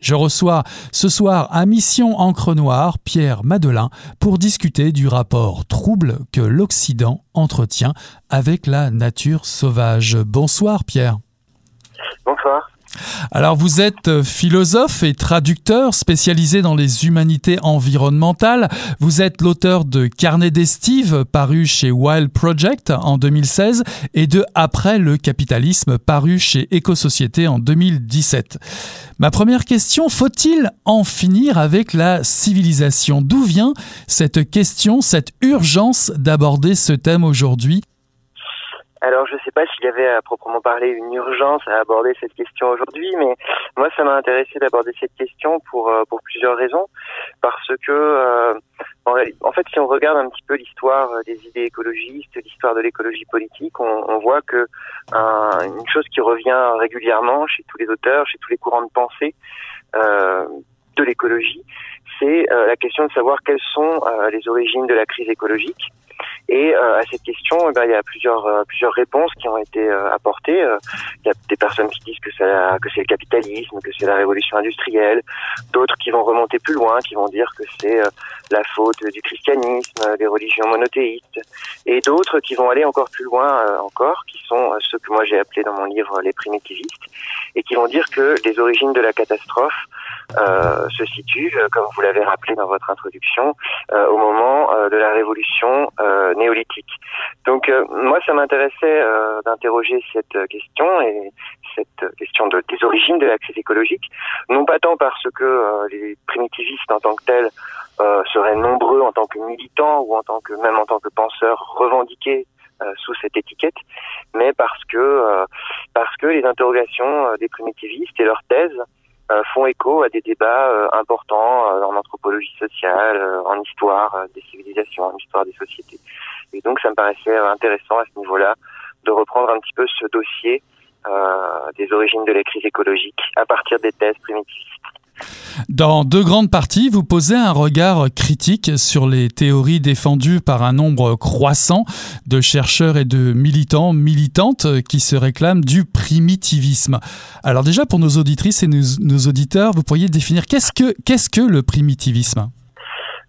Je reçois ce soir à Mission Encre Noire Pierre Madelin pour discuter du rapport trouble que l'Occident entretient avec la nature sauvage. Bonsoir Pierre. Bonsoir. Alors vous êtes euh, philosophe et traducteur spécialisé dans les humanités environnementales. Vous êtes l'auteur de Carnet d'estive paru chez Wild Project en 2016 et de Après le capitalisme paru chez Éco-Société en 2017. Ma première question, faut-il en finir avec la civilisation? D'où vient cette question, cette urgence d'aborder ce thème aujourd'hui? Alors, je ne sais pas s'il y avait à proprement parler une urgence à aborder cette question aujourd'hui, mais moi, ça m'a intéressé d'aborder cette question pour euh, pour plusieurs raisons, parce que euh, en, fait, si on regarde un petit peu l'histoire des idées écologistes, l'histoire de l'écologie politique, on, voit que une chose qui revient régulièrement chez tous les auteurs, chez tous les courants de pensée euh, de l'écologie, c'est la question de savoir quelles sont les origines de la crise écologique et euh, à cette question, eh ben, il y a plusieurs euh, plusieurs réponses qui ont été euh, apportées. Il y a des personnes qui disent que c'est que c'est le capitalisme, que c'est la révolution industrielle. D'autres qui vont remonter plus loin, qui vont dire que c'est la faute du christianisme, des religions monothéistes. Et d'autres qui vont aller encore plus loin encore, qui sont ceux que moi j'ai appelés dans mon livre les primitivistes, et qui vont dire que les origines de la catastrophe euh, se situent, comme vous l'avez rappelé dans votre introduction, euh, au moment euh, de la révolution néolithique. Donc moi, ça m'intéressait d'interroger cette question et cette question de, des origines de la crise écologique, non pas tant parce que les primitivistes en tant que tels seraient nombreux en tant que militants ou en tant que même en tant que penseurs revendiqués sous cette étiquette, mais parce que parce que les interrogations des primitivistes et leurs thèses euh, font écho à des débats euh, importants euh, en anthropologie sociale, en histoire des civilisations, en histoire des sociétés. Et donc ça me paraissait intéressant à ce niveau-là de reprendre un petit peu ce dossier des origines de la crise écologique à partir des thèses primitivistes. Dans deux grandes parties, vous posez un regard critique sur les théories défendues par un nombre croissant de chercheurs et de militants, militantes qui se réclament du primitivisme. Alors déjà, pour nos auditrices et nos, auditeurs, vous pourriez définir qu'est-ce que, qu'est-ce que le primitivisme?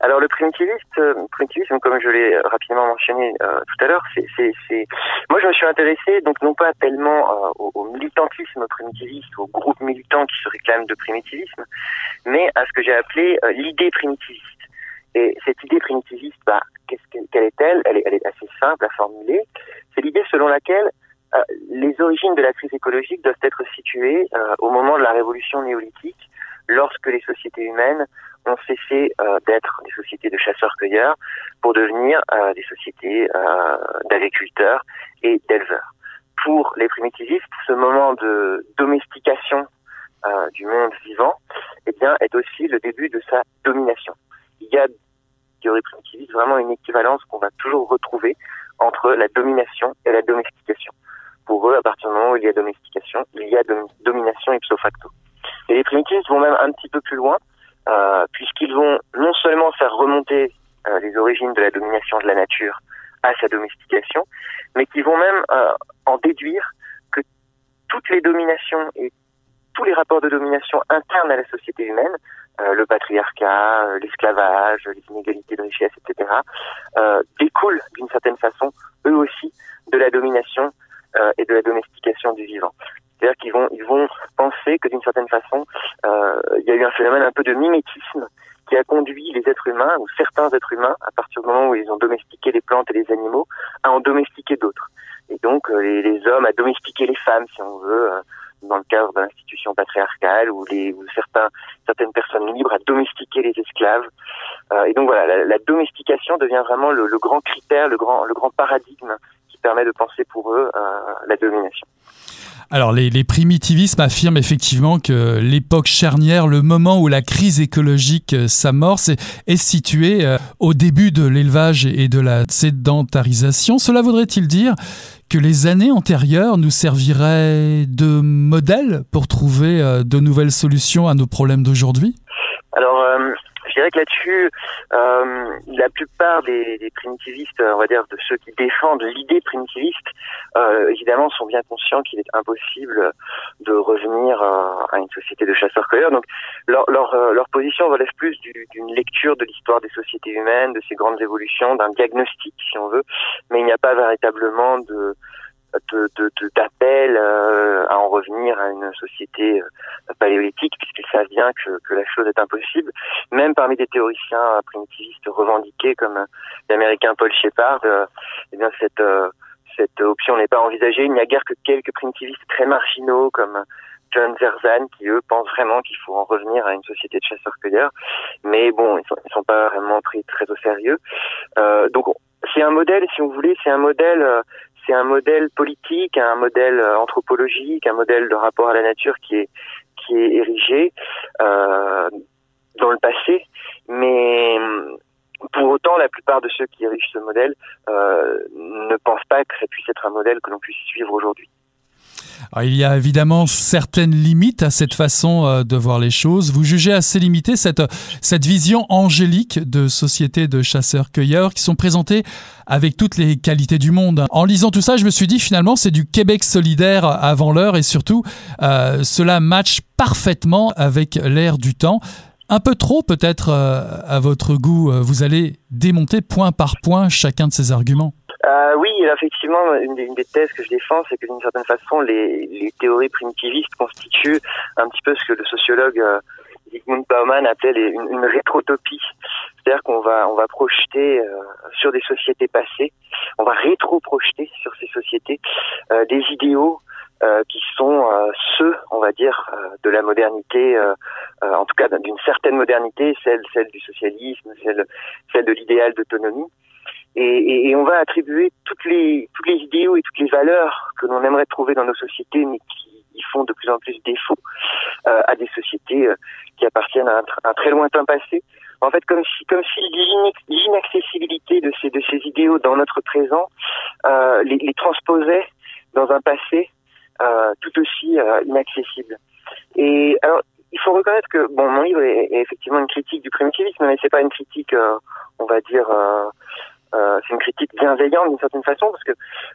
Alors le primitivisme, euh, primitivisme, comme je l'ai rapidement mentionné euh, tout à l'heure, c'est, moi je me suis intéressé donc non pas tellement euh, au, militantisme primitiviste, au groupe militant qui se réclame de primitivisme, mais à ce que j'ai appelé l'idée primitiviste. Et cette idée primitiviste, bah, qu'est-ce quelle est-elle? Elle est, elle est assez simple à formuler. C'est l'idée selon laquelle les origines de la crise écologique doivent être situées au moment de la révolution néolithique, lorsque les sociétés humaines ont cessé euh, d'être des sociétés de chasseurs-cueilleurs pour devenir euh, des sociétés euh, d'agriculteurs et d'éleveurs. Pour les primitivistes, ce moment de domestication du monde vivant, eh bien, est aussi le début de sa domination. Il y a théorie primitiviste vraiment une équivalence qu'on va toujours retrouver entre la domination et la domestication. Pour eux, à partir du moment où il y a domestication, il y a domination ipso facto. Et les primitivistes vont même un petit peu plus loin puisqu'ils vont non seulement faire remonter euh, les origines de la domination de la nature à sa domestication, mais qui vont même euh, en déduire que toutes les dominations et tous les rapports de domination internes à la société humaine, le patriarcat, l'esclavage, les inégalités de richesse, etc., découlent d'une certaine façon, eux aussi, de la domination et de la domestication du vivant. C'est-à-dire qu'ils vont, ils vont penser que d'une certaine façon, euh, il y a eu un phénomène un peu de mimétisme qui a conduit les êtres humains, ou certains êtres humains, à partir du moment où ils ont domestiqué les plantes et les animaux, à en domestiquer d'autres. Et donc euh, les, hommes à domestiquer les femmes, si on veut, euh, dans le cadre de l'institution patriarcale, ou certains, certaines personnes libres à domestiquer les esclaves. Euh, et donc voilà, la, la, domestication devient vraiment le, le, grand critère, le grand, le grand paradigme qui permet de penser pour eux la domination. Alors les, primitivismes affirment effectivement que l'époque charnière, le moment où la crise écologique euh, s'amorce, est, situé euh, au début de l'élevage et de la sédentarisation. Cela voudrait-il dire que les années antérieures nous serviraient de modèle pour trouver euh, de nouvelles solutions à nos problèmes d'aujourd'hui? Alors, je dirais que là-dessus, euh, la plupart des, des, primitivistes, on va dire de ceux qui défendent l'idée primitiviste, euh, évidemment sont bien conscients qu'il est impossible de revenir à, une société de chasseurs-cueilleurs. Donc leur, leur, euh, leur, position relève plus d'une lecture de l'histoire des sociétés humaines, de ces grandes évolutions, d'un diagnostic si on veut, mais il n'y a pas véritablement de d'appel euh, à en revenir à une société euh, paléolithique, puisqu'ils savent bien que, que, la chose est impossible. Même parmi des théoriciens primitivistes revendiqués comme l'américain Paul Shepard, euh, eh bien cette cette option n'est pas envisagée. Il n'y a guère que quelques primitivistes très marginaux comme John Zerzan qui eux pensent vraiment qu'il faut en revenir à une société de chasseurs-cueilleurs, mais bon, ils sont, ils sont pas vraiment pris très au sérieux. Euh, donc c'est un modèle, si vous voulez, c'est un modèle c'est un modèle politique, un modèle euh, anthropologique, un modèle de rapport à la nature qui est érigé euh, dans le passé, mais pour autant, la plupart de ceux qui érigent ce modèle euh, ne pensent pas que ça puisse être un modèle que l'on puisse suivre aujourd'hui il y a évidemment certaines limites à cette façon euh, de voir les choses. Vous jugez assez limité cette, cette vision angélique de société de chasseurs-cueilleurs qui sont présentées avec toutes les qualités du monde. En lisant tout ça, je me suis dit finalement c'est du Québec solidaire avant l'heure et surtout euh, cela match parfaitement avec l'ère du temps. Un peu trop peut-être euh, à votre goût, vous allez démonter point par point chacun de ces arguments. Euh, oui, effectivement, une des, thèses que je défends, c'est que d'une certaine façon, les, théories primitivistes constituent un petit peu ce que le sociologue euh, Zygmunt Bauman appelle une, rétrotopie. C'est-à-dire qu'on va, on va projeter euh, sur des sociétés passées, on va rétro-projeter sur ces sociétés euh, des idéaux euh, qui sont ceux, on va dire, de la modernité, en tout cas d'une certaine modernité, celle, celle du socialisme, celle, celle de l'idéal d'autonomie et, et, on va attribuer toutes les toutes les idéaux et toutes les valeurs que l'on aimerait trouver dans nos sociétés, mais qui y font de plus en plus défaut euh, à des sociétés euh, qui appartiennent à un, très lointain passé. En fait, comme si comme si l'inaccessibilité de ces de ces idéaux dans notre présent euh, les, les, transposait dans un passé euh, tout aussi euh, inaccessible. Et alors, il faut reconnaître que bon, mon livre est, est effectivement une critique du primitivisme, mais c'est pas une critique, on va dire euh, c'est une critique bienveillante d'une certaine façon parce que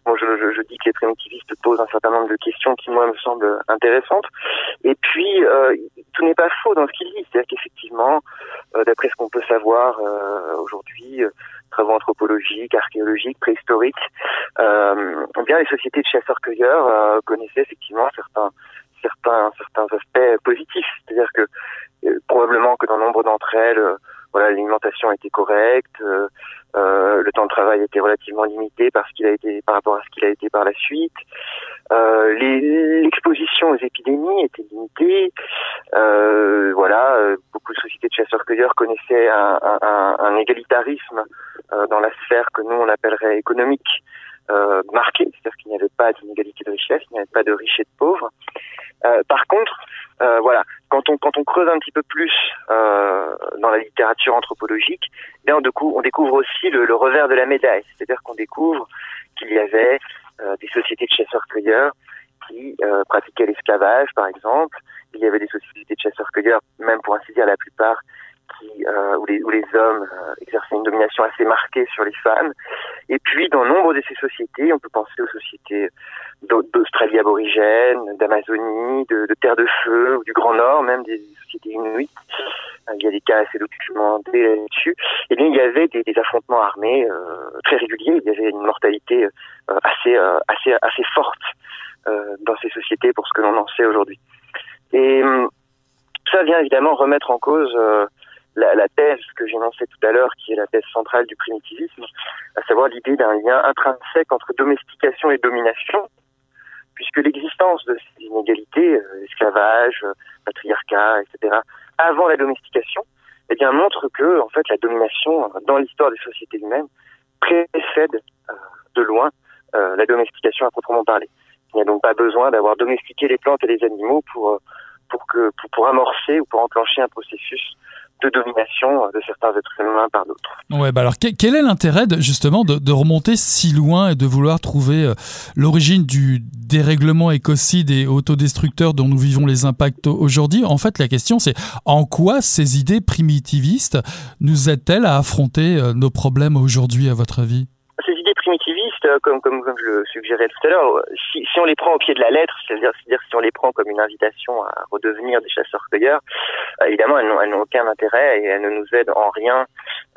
bon, je, je, je, dis que les primitivistes posent un certain nombre de questions qui moi me semblent intéressantes. Et puis euh, tout n'est pas faux dans ce qu'ils disent c'est-à-dire qu'effectivement euh, d'après ce qu'on peut savoir euh, aujourd'hui travaux anthropologiques, archéologiques, préhistoriques eh bien les sociétés de chasseurs-cueilleurs connaissaient effectivement certains certains certains aspects positifs. C'est-à-dire que probablement que dans nombre d'entre elles voilà l'alimentation était correcte euh, le temps de travail était relativement limité parce qu'il a été par rapport à ce qu'il a été par la suite. Euh, L'exposition aux épidémies était limitée. Euh, voilà, euh, beaucoup de sociétés de chasseurs-cueilleurs connaissaient un, un, un égalitarisme euh, dans la sphère que nous on appellerait économique euh, marqué, c'est-à-dire qu'il n'y avait pas d'inégalité de richesse, il n'y avait pas de riches et de pauvres. Euh, par contre, euh, voilà, quand on quand on creuse un petit peu plus euh, dans la littérature anthropologique, eh bien on, découvre, on découvre aussi le, revers de la médaille, c'est-à-dire qu'on découvre qu'il y avait des sociétés de chasseurs-cueilleurs qui pratiquaient l'esclavage, par exemple. Il y avait des sociétés de chasseurs-cueilleurs, même pour ainsi dire la plupart, euh, où, les, hommes euh, exerçaient une domination assez marquée sur les femmes. Et puis, dans nombre de ces sociétés, on peut penser aux sociétés d'Australie aborigène, d'Amazonie, de, Terre de Feu, ou du Grand Nord, même des sociétés inuites. Euh, il y a des cas assez documentés là-dessus. Et bien, il y avait des, affrontements armés très réguliers. Il y avait une mortalité assez forte dans ces sociétés pour ce que l'on en sait aujourd'hui. Et hum, ça vient évidemment remettre en cause la, la, thèse que j'énonçais tout à l'heure, qui est la thèse centrale du primitivisme, à savoir l'idée d'un lien intrinsèque entre domestication et domination, puisque l'existence de ces inégalités, euh, esclavage, euh, patriarcat, etc., avant la domestication, eh bien, montre que, en fait, la domination, dans l'histoire des sociétés humaines, précède euh, de loin la domestication à proprement parler. Il n'y a donc pas besoin d'avoir domestiqué les plantes et les animaux pour pour que pour, amorcer ou pour enclencher un processus de domination de certains êtres humains par d'autres. Ouais, bah alors quel est l'intérêt justement de, remonter si loin et de vouloir trouver euh, l'origine du dérèglement écocide et autodestructeur dont nous vivons les impacts aujourd'hui? En fait, la question c'est en quoi ces idées primitivistes nous aident-elles à affronter euh, nos problèmes aujourd'hui, à votre avis? Primitivistes, euh, comme, comme, comme je le suggérais tout à l'heure, si, si on les prend au pied de la lettre, c'est-à-dire si on les prend comme une invitation à redevenir des chasseurs-cueilleurs, euh, évidemment, elles n'ont aucun intérêt et elles ne nous aident en rien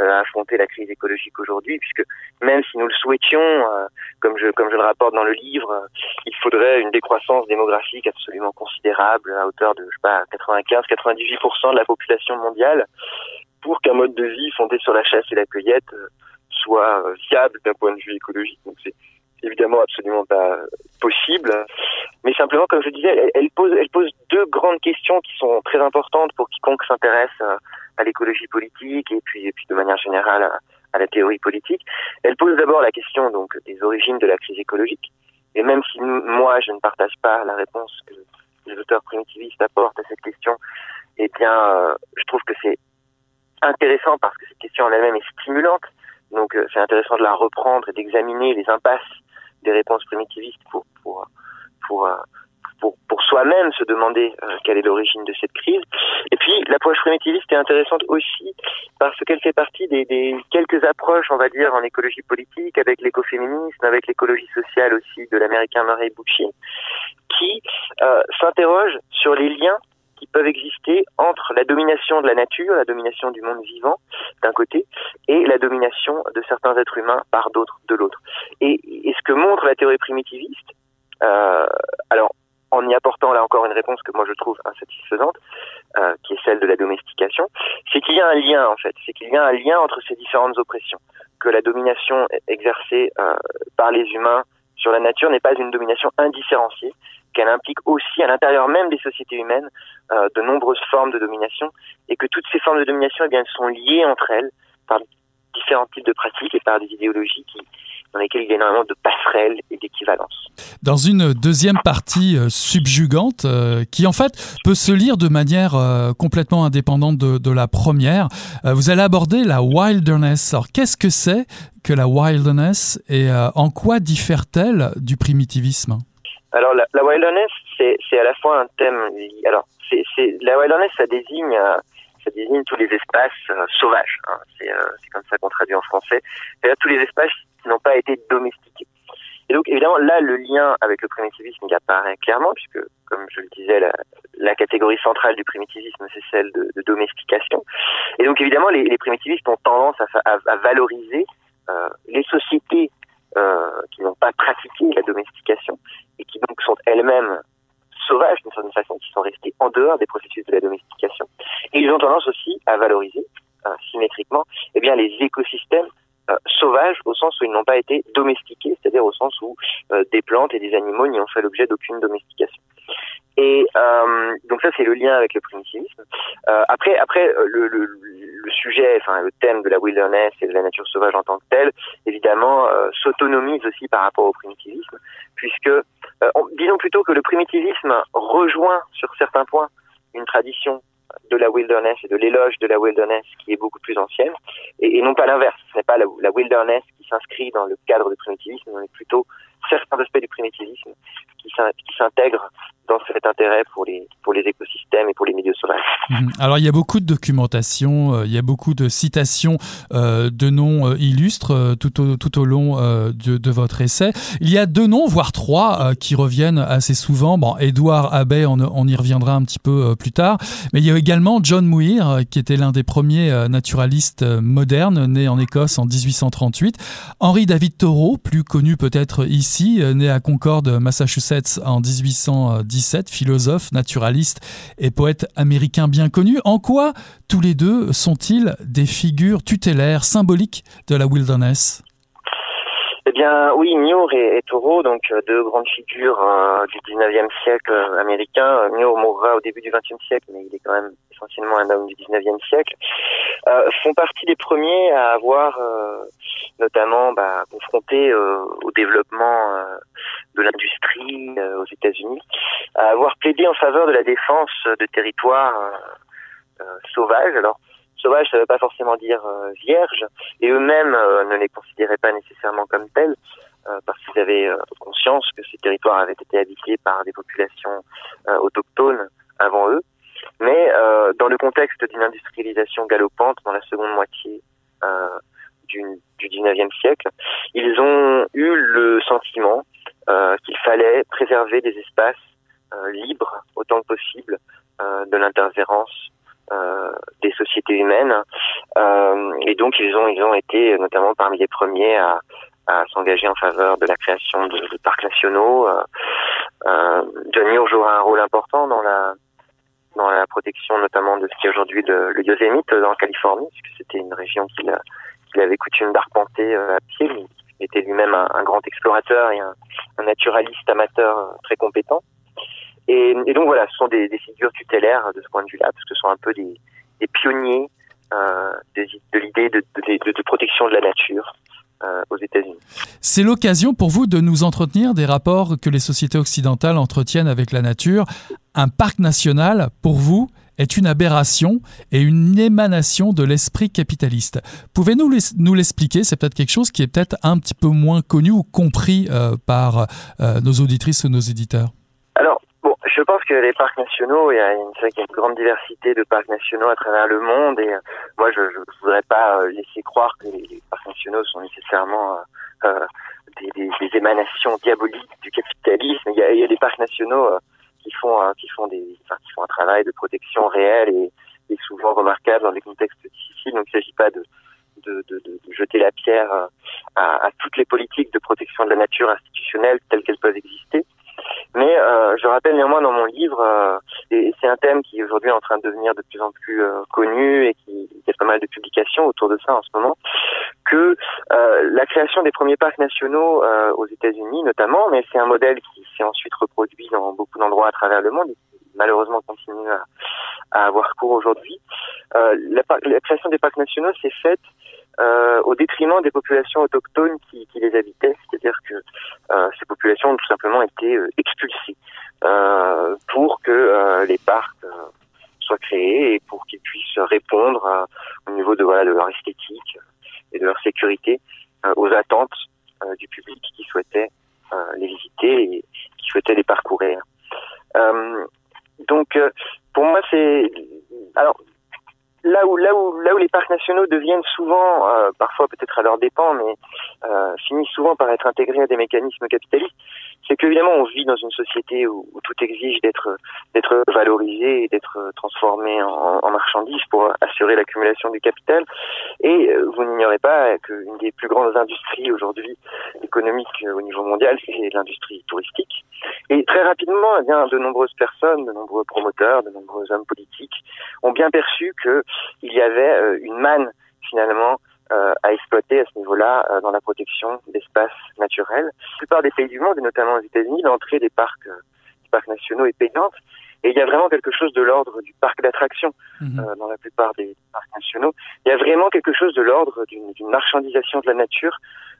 euh, à affronter la crise écologique aujourd'hui, puisque même si nous le souhaitions, comme, je, comme je le rapporte dans le livre, il faudrait une décroissance démographique absolument considérable, à hauteur de, je sais pas, 95-98% de la population mondiale, pour qu'un mode de vie fondé sur la chasse et la cueillette soit euh, viable d'un point de vue écologique. Donc c'est évidemment absolument pas possible. Mais simplement, comme je disais, elle, pose, elle pose deux grandes questions qui sont très importantes pour quiconque s'intéresse à, l'écologie politique et puis, et puis de manière générale à, la théorie politique. Elle pose d'abord la question donc des origines de la crise écologique. Et même si moi je ne partage pas la réponse que les auteurs primitivistes apportent à cette question, eh bien, euh, je trouve que c'est intéressant parce que cette question en elle-même est stimulante donc euh, c'est intéressant de la reprendre et d'examiner les impasses des réponses primitivistes pour pour pour euh, pour, pour soi-même se demander euh, quelle est l'origine de cette crise. Et puis l'approche primitiviste est intéressante aussi parce qu'elle fait partie des, des, quelques approches, on va dire, en écologie politique, avec l'écoféminisme, avec l'écologie sociale aussi de l'américain Murray Bookchin, qui euh, s'interroge sur les liens qui peuvent exister entre la domination de la nature, la domination du monde vivant d'un côté, et la domination de certains êtres humains par d'autres de l'autre. Et, ce que montre la théorie primitiviste, euh, alors en y apportant là encore une réponse que moi je trouve insatisfaisante, euh, qui est celle de la domestication, c'est qu'il y a un lien en fait, c'est qu'il y a un lien entre ces différentes oppressions, que la domination exercée euh, par les humains sur la nature n'est pas une domination indifférenciée, qu'elle implique aussi à l'intérieur même des sociétés humaines euh, de nombreuses formes de domination et que toutes ces formes de domination eh bien, sont liées entre elles par différents types de pratiques et par des idéologies dans lesquelles il y a énormément de passerelles et d'équivalences. Dans une deuxième partie euh, subjugante, euh, qui en fait peut se lire de manière complètement indépendante de la première, vous allez aborder la wilderness. Alors qu'est-ce que c'est que la wilderness et en quoi diffère-t-elle du primitivisme? Alors la, la wilderness, c'est, c'est à la fois un thème. Alors c'est, c'est la wilderness, ça désigne euh, ça désigne tous les espaces euh, sauvages. Hein. C'est, euh, comme ça qu'on traduit en français. C'est-à-dire tous les espaces qui n'ont pas été domestiqués. Et donc évidemment là, le lien avec le primitivisme il apparaît clairement puisque, comme je le disais, la, la catégorie centrale du primitivisme c'est celle de, de, domestication. Et donc évidemment, les, les primitivistes ont tendance à, à, à valoriser euh, les sociétés euh, qui n'ont pas pratiqué la domestication et qui donc sont elles-mêmes sauvages d'une certaine façon, qui sont restées en dehors des processus de la domestication. Et ils ont tendance aussi à valoriser euh, symétriquement eh bien, les écosystèmes euh, sauvages au sens où ils n'ont pas été domestiqués, c'est-à-dire au sens où euh, des plantes et des animaux n'y ont fait l'objet d'aucune domestication. Et euh, donc ça c'est le lien avec le primitivisme. Euh, après après le, le, sujet, enfin le thème de la wilderness et de la nature sauvage en tant que telle, évidemment euh, s'autonomise aussi par rapport au primitivisme, puisque euh, disons plutôt que le primitivisme rejoint sur certains points une tradition de la wilderness et de l'éloge de la wilderness qui est beaucoup plus ancienne, et, non pas l'inverse. Ce n'est pas la, wilderness qui s'inscrit dans le cadre du primitivisme, mais plutôt certains aspects du primitivisme qui s'intègrent dans cet intérêt pour les, pour les écosystèmes et pour les milieux sauvages. Mhm. Alors il y a beaucoup de documentation, euh, il y a beaucoup de citations euh, de noms euh, illustres tout, au, tout au long de, votre essai. Il y a deux noms, voire trois, qui reviennent assez souvent. Bon, Edouard Abbey, on, y reviendra un petit peu plus tard. Mais il y a également John Muir, qui était l'un des premiers naturalistes modernes, né en Écosse en 1838. Henri David Thoreau, plus connu peut-être ici, né à Concord, Massachusetts en 1810 philosophe, naturaliste et poète américain bien connu. En quoi tous les deux sont-ils des figures tutélaires, symboliques de la wilderness? Eh bien, oui, Muir et, Thoreau, donc euh, deux grandes figures euh, du 19e siècle euh, américain. Muir mourra au début du 20e siècle, mais il est quand même essentiellement un homme du 19e siècle, font partie des premiers à avoir notamment bah, confronté au développement de l'industrie aux États-Unis, à avoir plaidé en faveur de la défense de territoires sauvages. Alors sauvage, ça ne veut pas forcément dire vierge, et eux-mêmes ne les considéraient pas nécessairement comme tels, parce qu'ils avaient conscience que ces territoires avaient été habités par des populations autochtones avant eux. Mais euh, dans le contexte d'une industrialisation galopante dans la seconde moitié euh, du, du 19e siècle, ils ont eu le sentiment euh, qu'il fallait préserver des espaces euh, libres autant que possible euh, de l'interférence euh, des sociétés humaines. et donc ils ont ils ont été notamment parmi les premiers à, à s'engager en faveur de la création de, de parcs nationaux. John Muir jouera un rôle important dans la dans la protection notamment de ce qui est aujourd'hui le, le Yosemite dans la Californie, puisque c'était une région qu'il avait coutume d'arpenter euh, à pied. Était lui-même un, grand explorateur et un, naturaliste amateur euh, très compétent. Et, donc voilà, ce sont des, figures tutélaires de ce point de vue-là, parce que ce sont un peu des, pionniers euh, de, l'idée de, protection de la nature. Euh, aux États-Unis. C'est l'occasion pour vous de nous entretenir des rapports que les sociétés occidentales entretiennent avec la nature. Un parc national, pour vous, est une aberration et une émanation de l'esprit capitaliste. Pouvez-nous nous l'expliquer? C'est peut-être quelque chose qui est peut-être un petit peu moins connu ou compris euh, par euh, nos auditrices ou nos éditeurs. Alors, je pense que les parcs nationaux, il y a une, une grande diversité de parcs nationaux à travers le monde et euh, moi je ne voudrais pas laisser croire que les, parcs nationaux sont nécessairement des, émanations diaboliques du capitalisme. Il y a, y a des parcs nationaux qui font qui font des travail de protection réel et, souvent remarquable dans des contextes difficiles. Donc il ne s'agit pas de jeter la pierre à, toutes les politiques de protection de la nature institutionnelle telles qu'elles peuvent exister. Mais euh, je rappelle néanmoins dans mon livre, euh, et c'est un thème qui aujourd'hui est en train de devenir de plus en plus euh, connu et qui il y a pas mal de publications autour de ça en ce moment, que la création des premiers parcs nationaux aux États-Unis notamment, mais c'est un modèle qui s'est ensuite reproduit dans beaucoup d'endroits à travers le monde malheureusement continue à, avoir cours aujourd'hui. La, la, création des parcs nationaux s'est faite euh, au détriment des populations autochtones qui, les habitaient, c'est-à-dire que euh, ces populations ont tout simplement été euh, expulsées euh, pour que euh, les parcs soient créés et pour qu'ils puissent répondre au niveau de leur esthétique et de leur sécurité aux attentes du public qui souhaitait les visiter et qui souhaitait les parcourir. Donc pour moi c'est alors là où là où là où les parcs nationaux deviennent souvent, euh, parfois peut-être à leur dépens, mais euh, finissent souvent par être intégrés à des mécanismes capitalistes, c'est qu'évidemment on vit dans une société où, tout exige d'être d'être valorisé et d'être transformé en, en marchandises pour assurer l'accumulation du capital. Et euh, vous n'ignorez pas qu'une des plus grandes industries aujourd'hui économiques au niveau mondial, c'est l'industrie touristique. Et très rapidement, eh bien, de nombreuses personnes, de nombreux promoteurs, de nombreux hommes politiques ont bien perçu que il y avait euh, une manne finalement euh, à exploiter à ce niveau-là euh, dans la protection d'espaces naturels. La plupart des pays du monde, et notamment aux États-Unis, l'entrée des parcs, des parcs nationaux est payante. Et il y a vraiment quelque chose de l'ordre du parc d'attraction mmh. euh, dans la plupart des parcs nationaux. Il y a vraiment quelque chose de l'ordre d'une marchandisation de la nature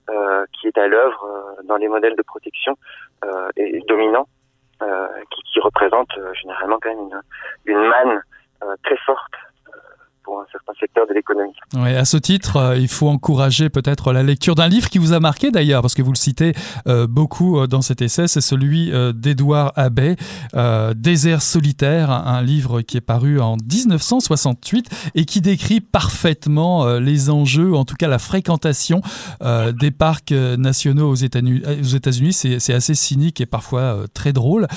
euh, qui est à l'œuvre euh, dans les modèles de protection et dominants, qui, qui représente généralement quand même une, une manne très forte pour un certain secteur de l'économie. Oui, à ce titre, euh, il faut encourager peut-être la lecture d'un livre qui vous a marqué d'ailleurs, parce que vous le citez euh, beaucoup euh, dans cet essai, c'est celui d'Édouard Abbé, Désert solitaire, un livre qui est paru en 1968 et qui décrit parfaitement les enjeux, en tout cas la fréquentation des parcs nationaux aux États-Unis. C'est assez cynique et parfois très drôle.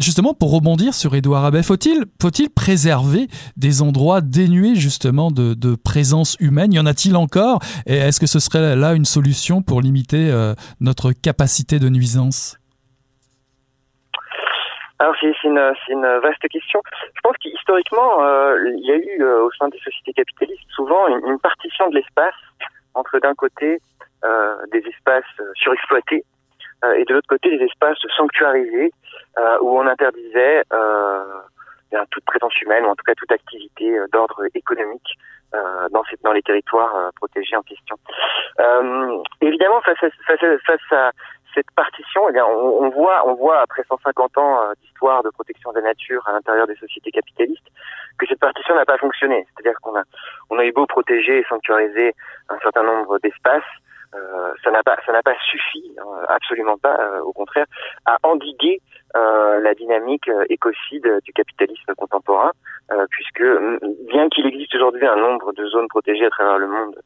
Justement, pour rebondir sur Édouard Abbé, faut-il faut, -il, préserver des endroits dénués justement de, présence humaine. Y en a-t-il encore? Et est-ce que ce serait là une solution pour limiter euh, notre capacité de nuisance? Alors c'est une, vaste question. Je pense qu'historiquement, euh, il y a eu euh, au sein des sociétés capitalistes souvent une, partition de l'espace entre d'un côté des espaces surexploités et de l'autre côté des espaces sanctuarisés où on interdisait toute présence humaine ou en tout cas toute activité euh, d'ordre économique euh, dans, dans les territoires euh, protégés en question. évidemment, face à, face à, face à cette partition, eh bien, on, voit, on voit après 150 ans d'histoire de protection de la nature à l'intérieur des sociétés capitalistes, que cette partition n'a pas fonctionné. C'est-à-dire qu'on a, on a eu beau protéger et sanctuariser un certain nombre d'espaces, ça n'a pas, ça n'a pas suffi, hein, absolument pas, euh, au contraire, à endiguer euh, la dynamique écocide du capitalisme contemporain, puisque bien qu'il existe aujourd'hui un nombre de zones protégées à travers le monde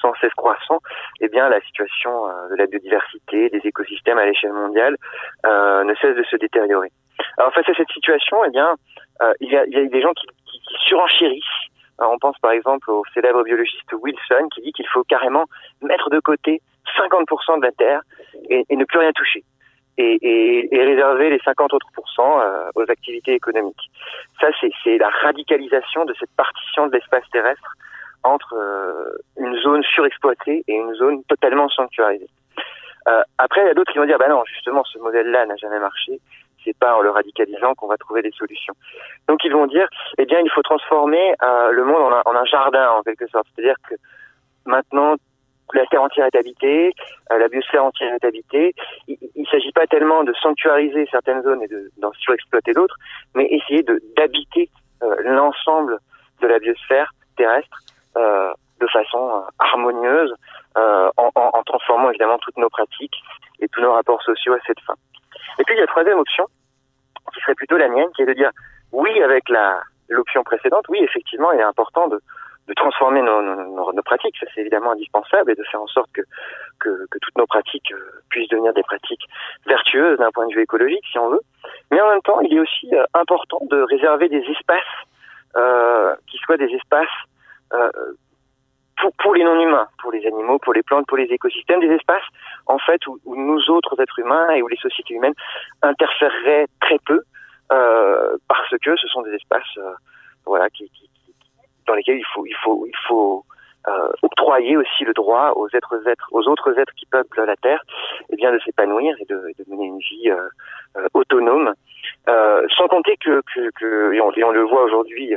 sans cesse croissant, eh bien la situation de la biodiversité, des écosystèmes à l'échelle mondiale ne cesse de se détériorer. Alors face à cette situation, eh bien il y, a, il y a des gens qui, qui surenchérissent on pense par exemple au célèbre biologiste Wilson qui dit qu'il faut carrément mettre de côté 50% de la Terre et, ne plus rien toucher. Et, réserver les 50 autres pourcents euh, aux activités économiques. Ça, c'est la radicalisation de cette partition de l'espace terrestre entre euh, une zone surexploitée et une zone totalement sanctuarisée. Euh, après, il y a d'autres qui vont dire, bah non, justement, ce modèle-là n'a jamais marché c'est pas en le radicalisant qu'on va trouver des solutions. Donc ils vont dire, eh bien, il faut transformer euh, le monde en un, jardin en quelque sorte. C'est-à-dire que maintenant, la terre entière est habitée, euh, la biosphère entière est habitée. Il ne s'agit pas tellement de sanctuariser certaines zones et d'en surexploiter d'autres, mais essayer d'habiter euh, l'ensemble de la biosphère terrestre de façon harmonieuse, en, en transformant évidemment toutes nos pratiques et tous nos rapports sociaux à cette fin. Et puis il y a la troisième option, qui serait plutôt la mienne, qui est de dire oui avec la l'option précédente, oui effectivement il est important de, de transformer nos, nos, nos pratiques, ça c'est évidemment indispensable, et de faire en sorte que, que, que toutes nos pratiques euh, puissent devenir des pratiques vertueuses d'un point de vue écologique, si on veut. Mais en même temps, il est aussi euh, important de réserver des espaces euh, qui soient des espaces euh, pour, pour les non-humains, pour les animaux, pour les plantes, pour les écosystèmes, des espaces en fait où, où, nous autres êtres humains et où les sociétés humaines interféreraient très peu euh, parce que ce sont des espaces euh, voilà qui, qui, dans lesquels il faut il faut il faut euh, octroyer aussi le droit aux êtres êtres aux autres êtres qui peuplent la terre et eh bien de s'épanouir et de, de, mener une vie euh, euh, autonome. Sans compter que, que, que et, on, et on le voit aujourd'hui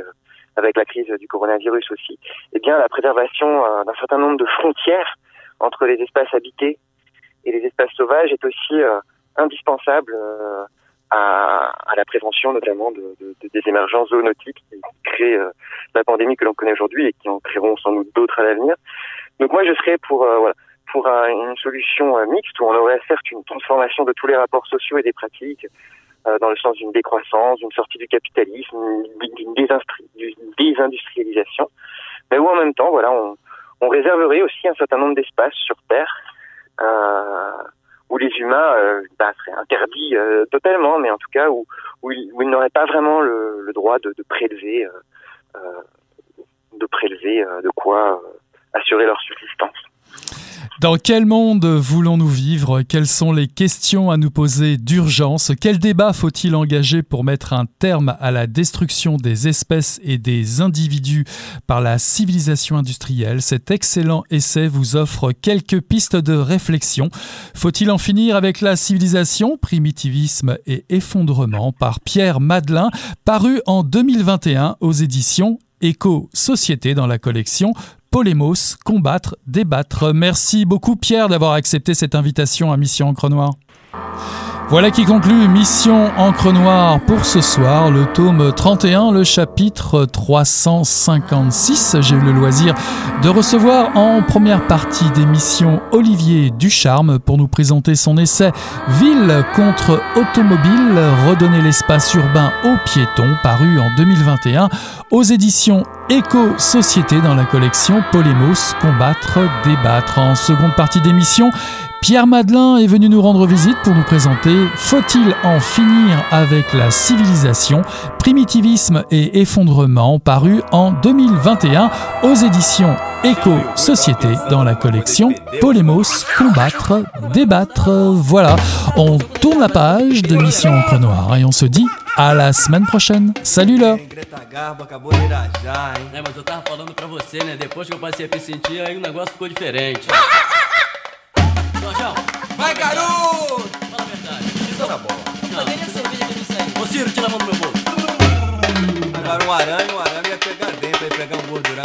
avec la crise du coronavirus aussi, eh bien la préservation euh, d'un certain nombre de frontières entre les espaces habités et les espaces sauvages est aussi euh, indispensable euh, à, la prévention notamment de, de, des émergences zoonotiques qui créent la pandémie que l'on connaît aujourd'hui et qui en créeront sans doute d'autres à l'avenir. Donc moi je serais pour voilà, pour une solution mixte où on aurait certes une transformation de tous les rapports sociaux et des pratiques dans le sens d'une décroissance, d'une sortie du capitalisme, d'une désindustrialisation, mais où en même temps, voilà, on, on réserverait aussi un certain nombre d'espaces sur Terre euh, où les humains euh, bah, seraient interdits euh, totalement, mais en tout cas où, où ils, n'auraient pas vraiment le, le droit de, de prélever, euh, de prélever de quoi assurer leur subsistance. Dans quel monde voulons-nous vivre? Quelles sont les questions à nous poser d'urgence? Quel débat faut-il engager pour mettre un terme à la destruction des espèces et des individus par la civilisation industrielle? Cet excellent essai vous offre quelques pistes de réflexion. Faut-il en finir avec la civilisation? Primitivisme et effondrement par Pierre Madelin, paru en 2021 aux éditions Éco-Société dans la collection Polémos, combattre, débattre. Merci beaucoup Pierre d'avoir accepté cette invitation à Mission Encre Noire. Voilà qui conclut Mission Encre Noire pour ce soir, le tome 31, le chapitre 356. J'ai eu le loisir de recevoir en première partie d'émission Olivier Ducharme pour nous présenter son essai Ville contre automobile, redonner l'espace urbain aux piétons, paru en 2021 aux éditions Éco-Société dans la collection Polémos, combattre, débattre. En seconde partie d'émission, Pierre Madelin est venu nous rendre visite pour nous présenter Faut-il en finir avec la civilisation Primitivisme et effondrement paru en 2021 aux éditions Éco-Société dans la collection Polémos, combattre, débattre. Voilà, on tourne la page de Mission Encre Noire et on se dit à la semaine prochaine. Salut là Vai, garoto! Fala a verdade. Isso tá bom. Não, nem a cerveja que me segue. Ô, Ciro, tira a mão do meu bolso. Agora um arame, um arame ia pegar dentro, ia pegar um gordurão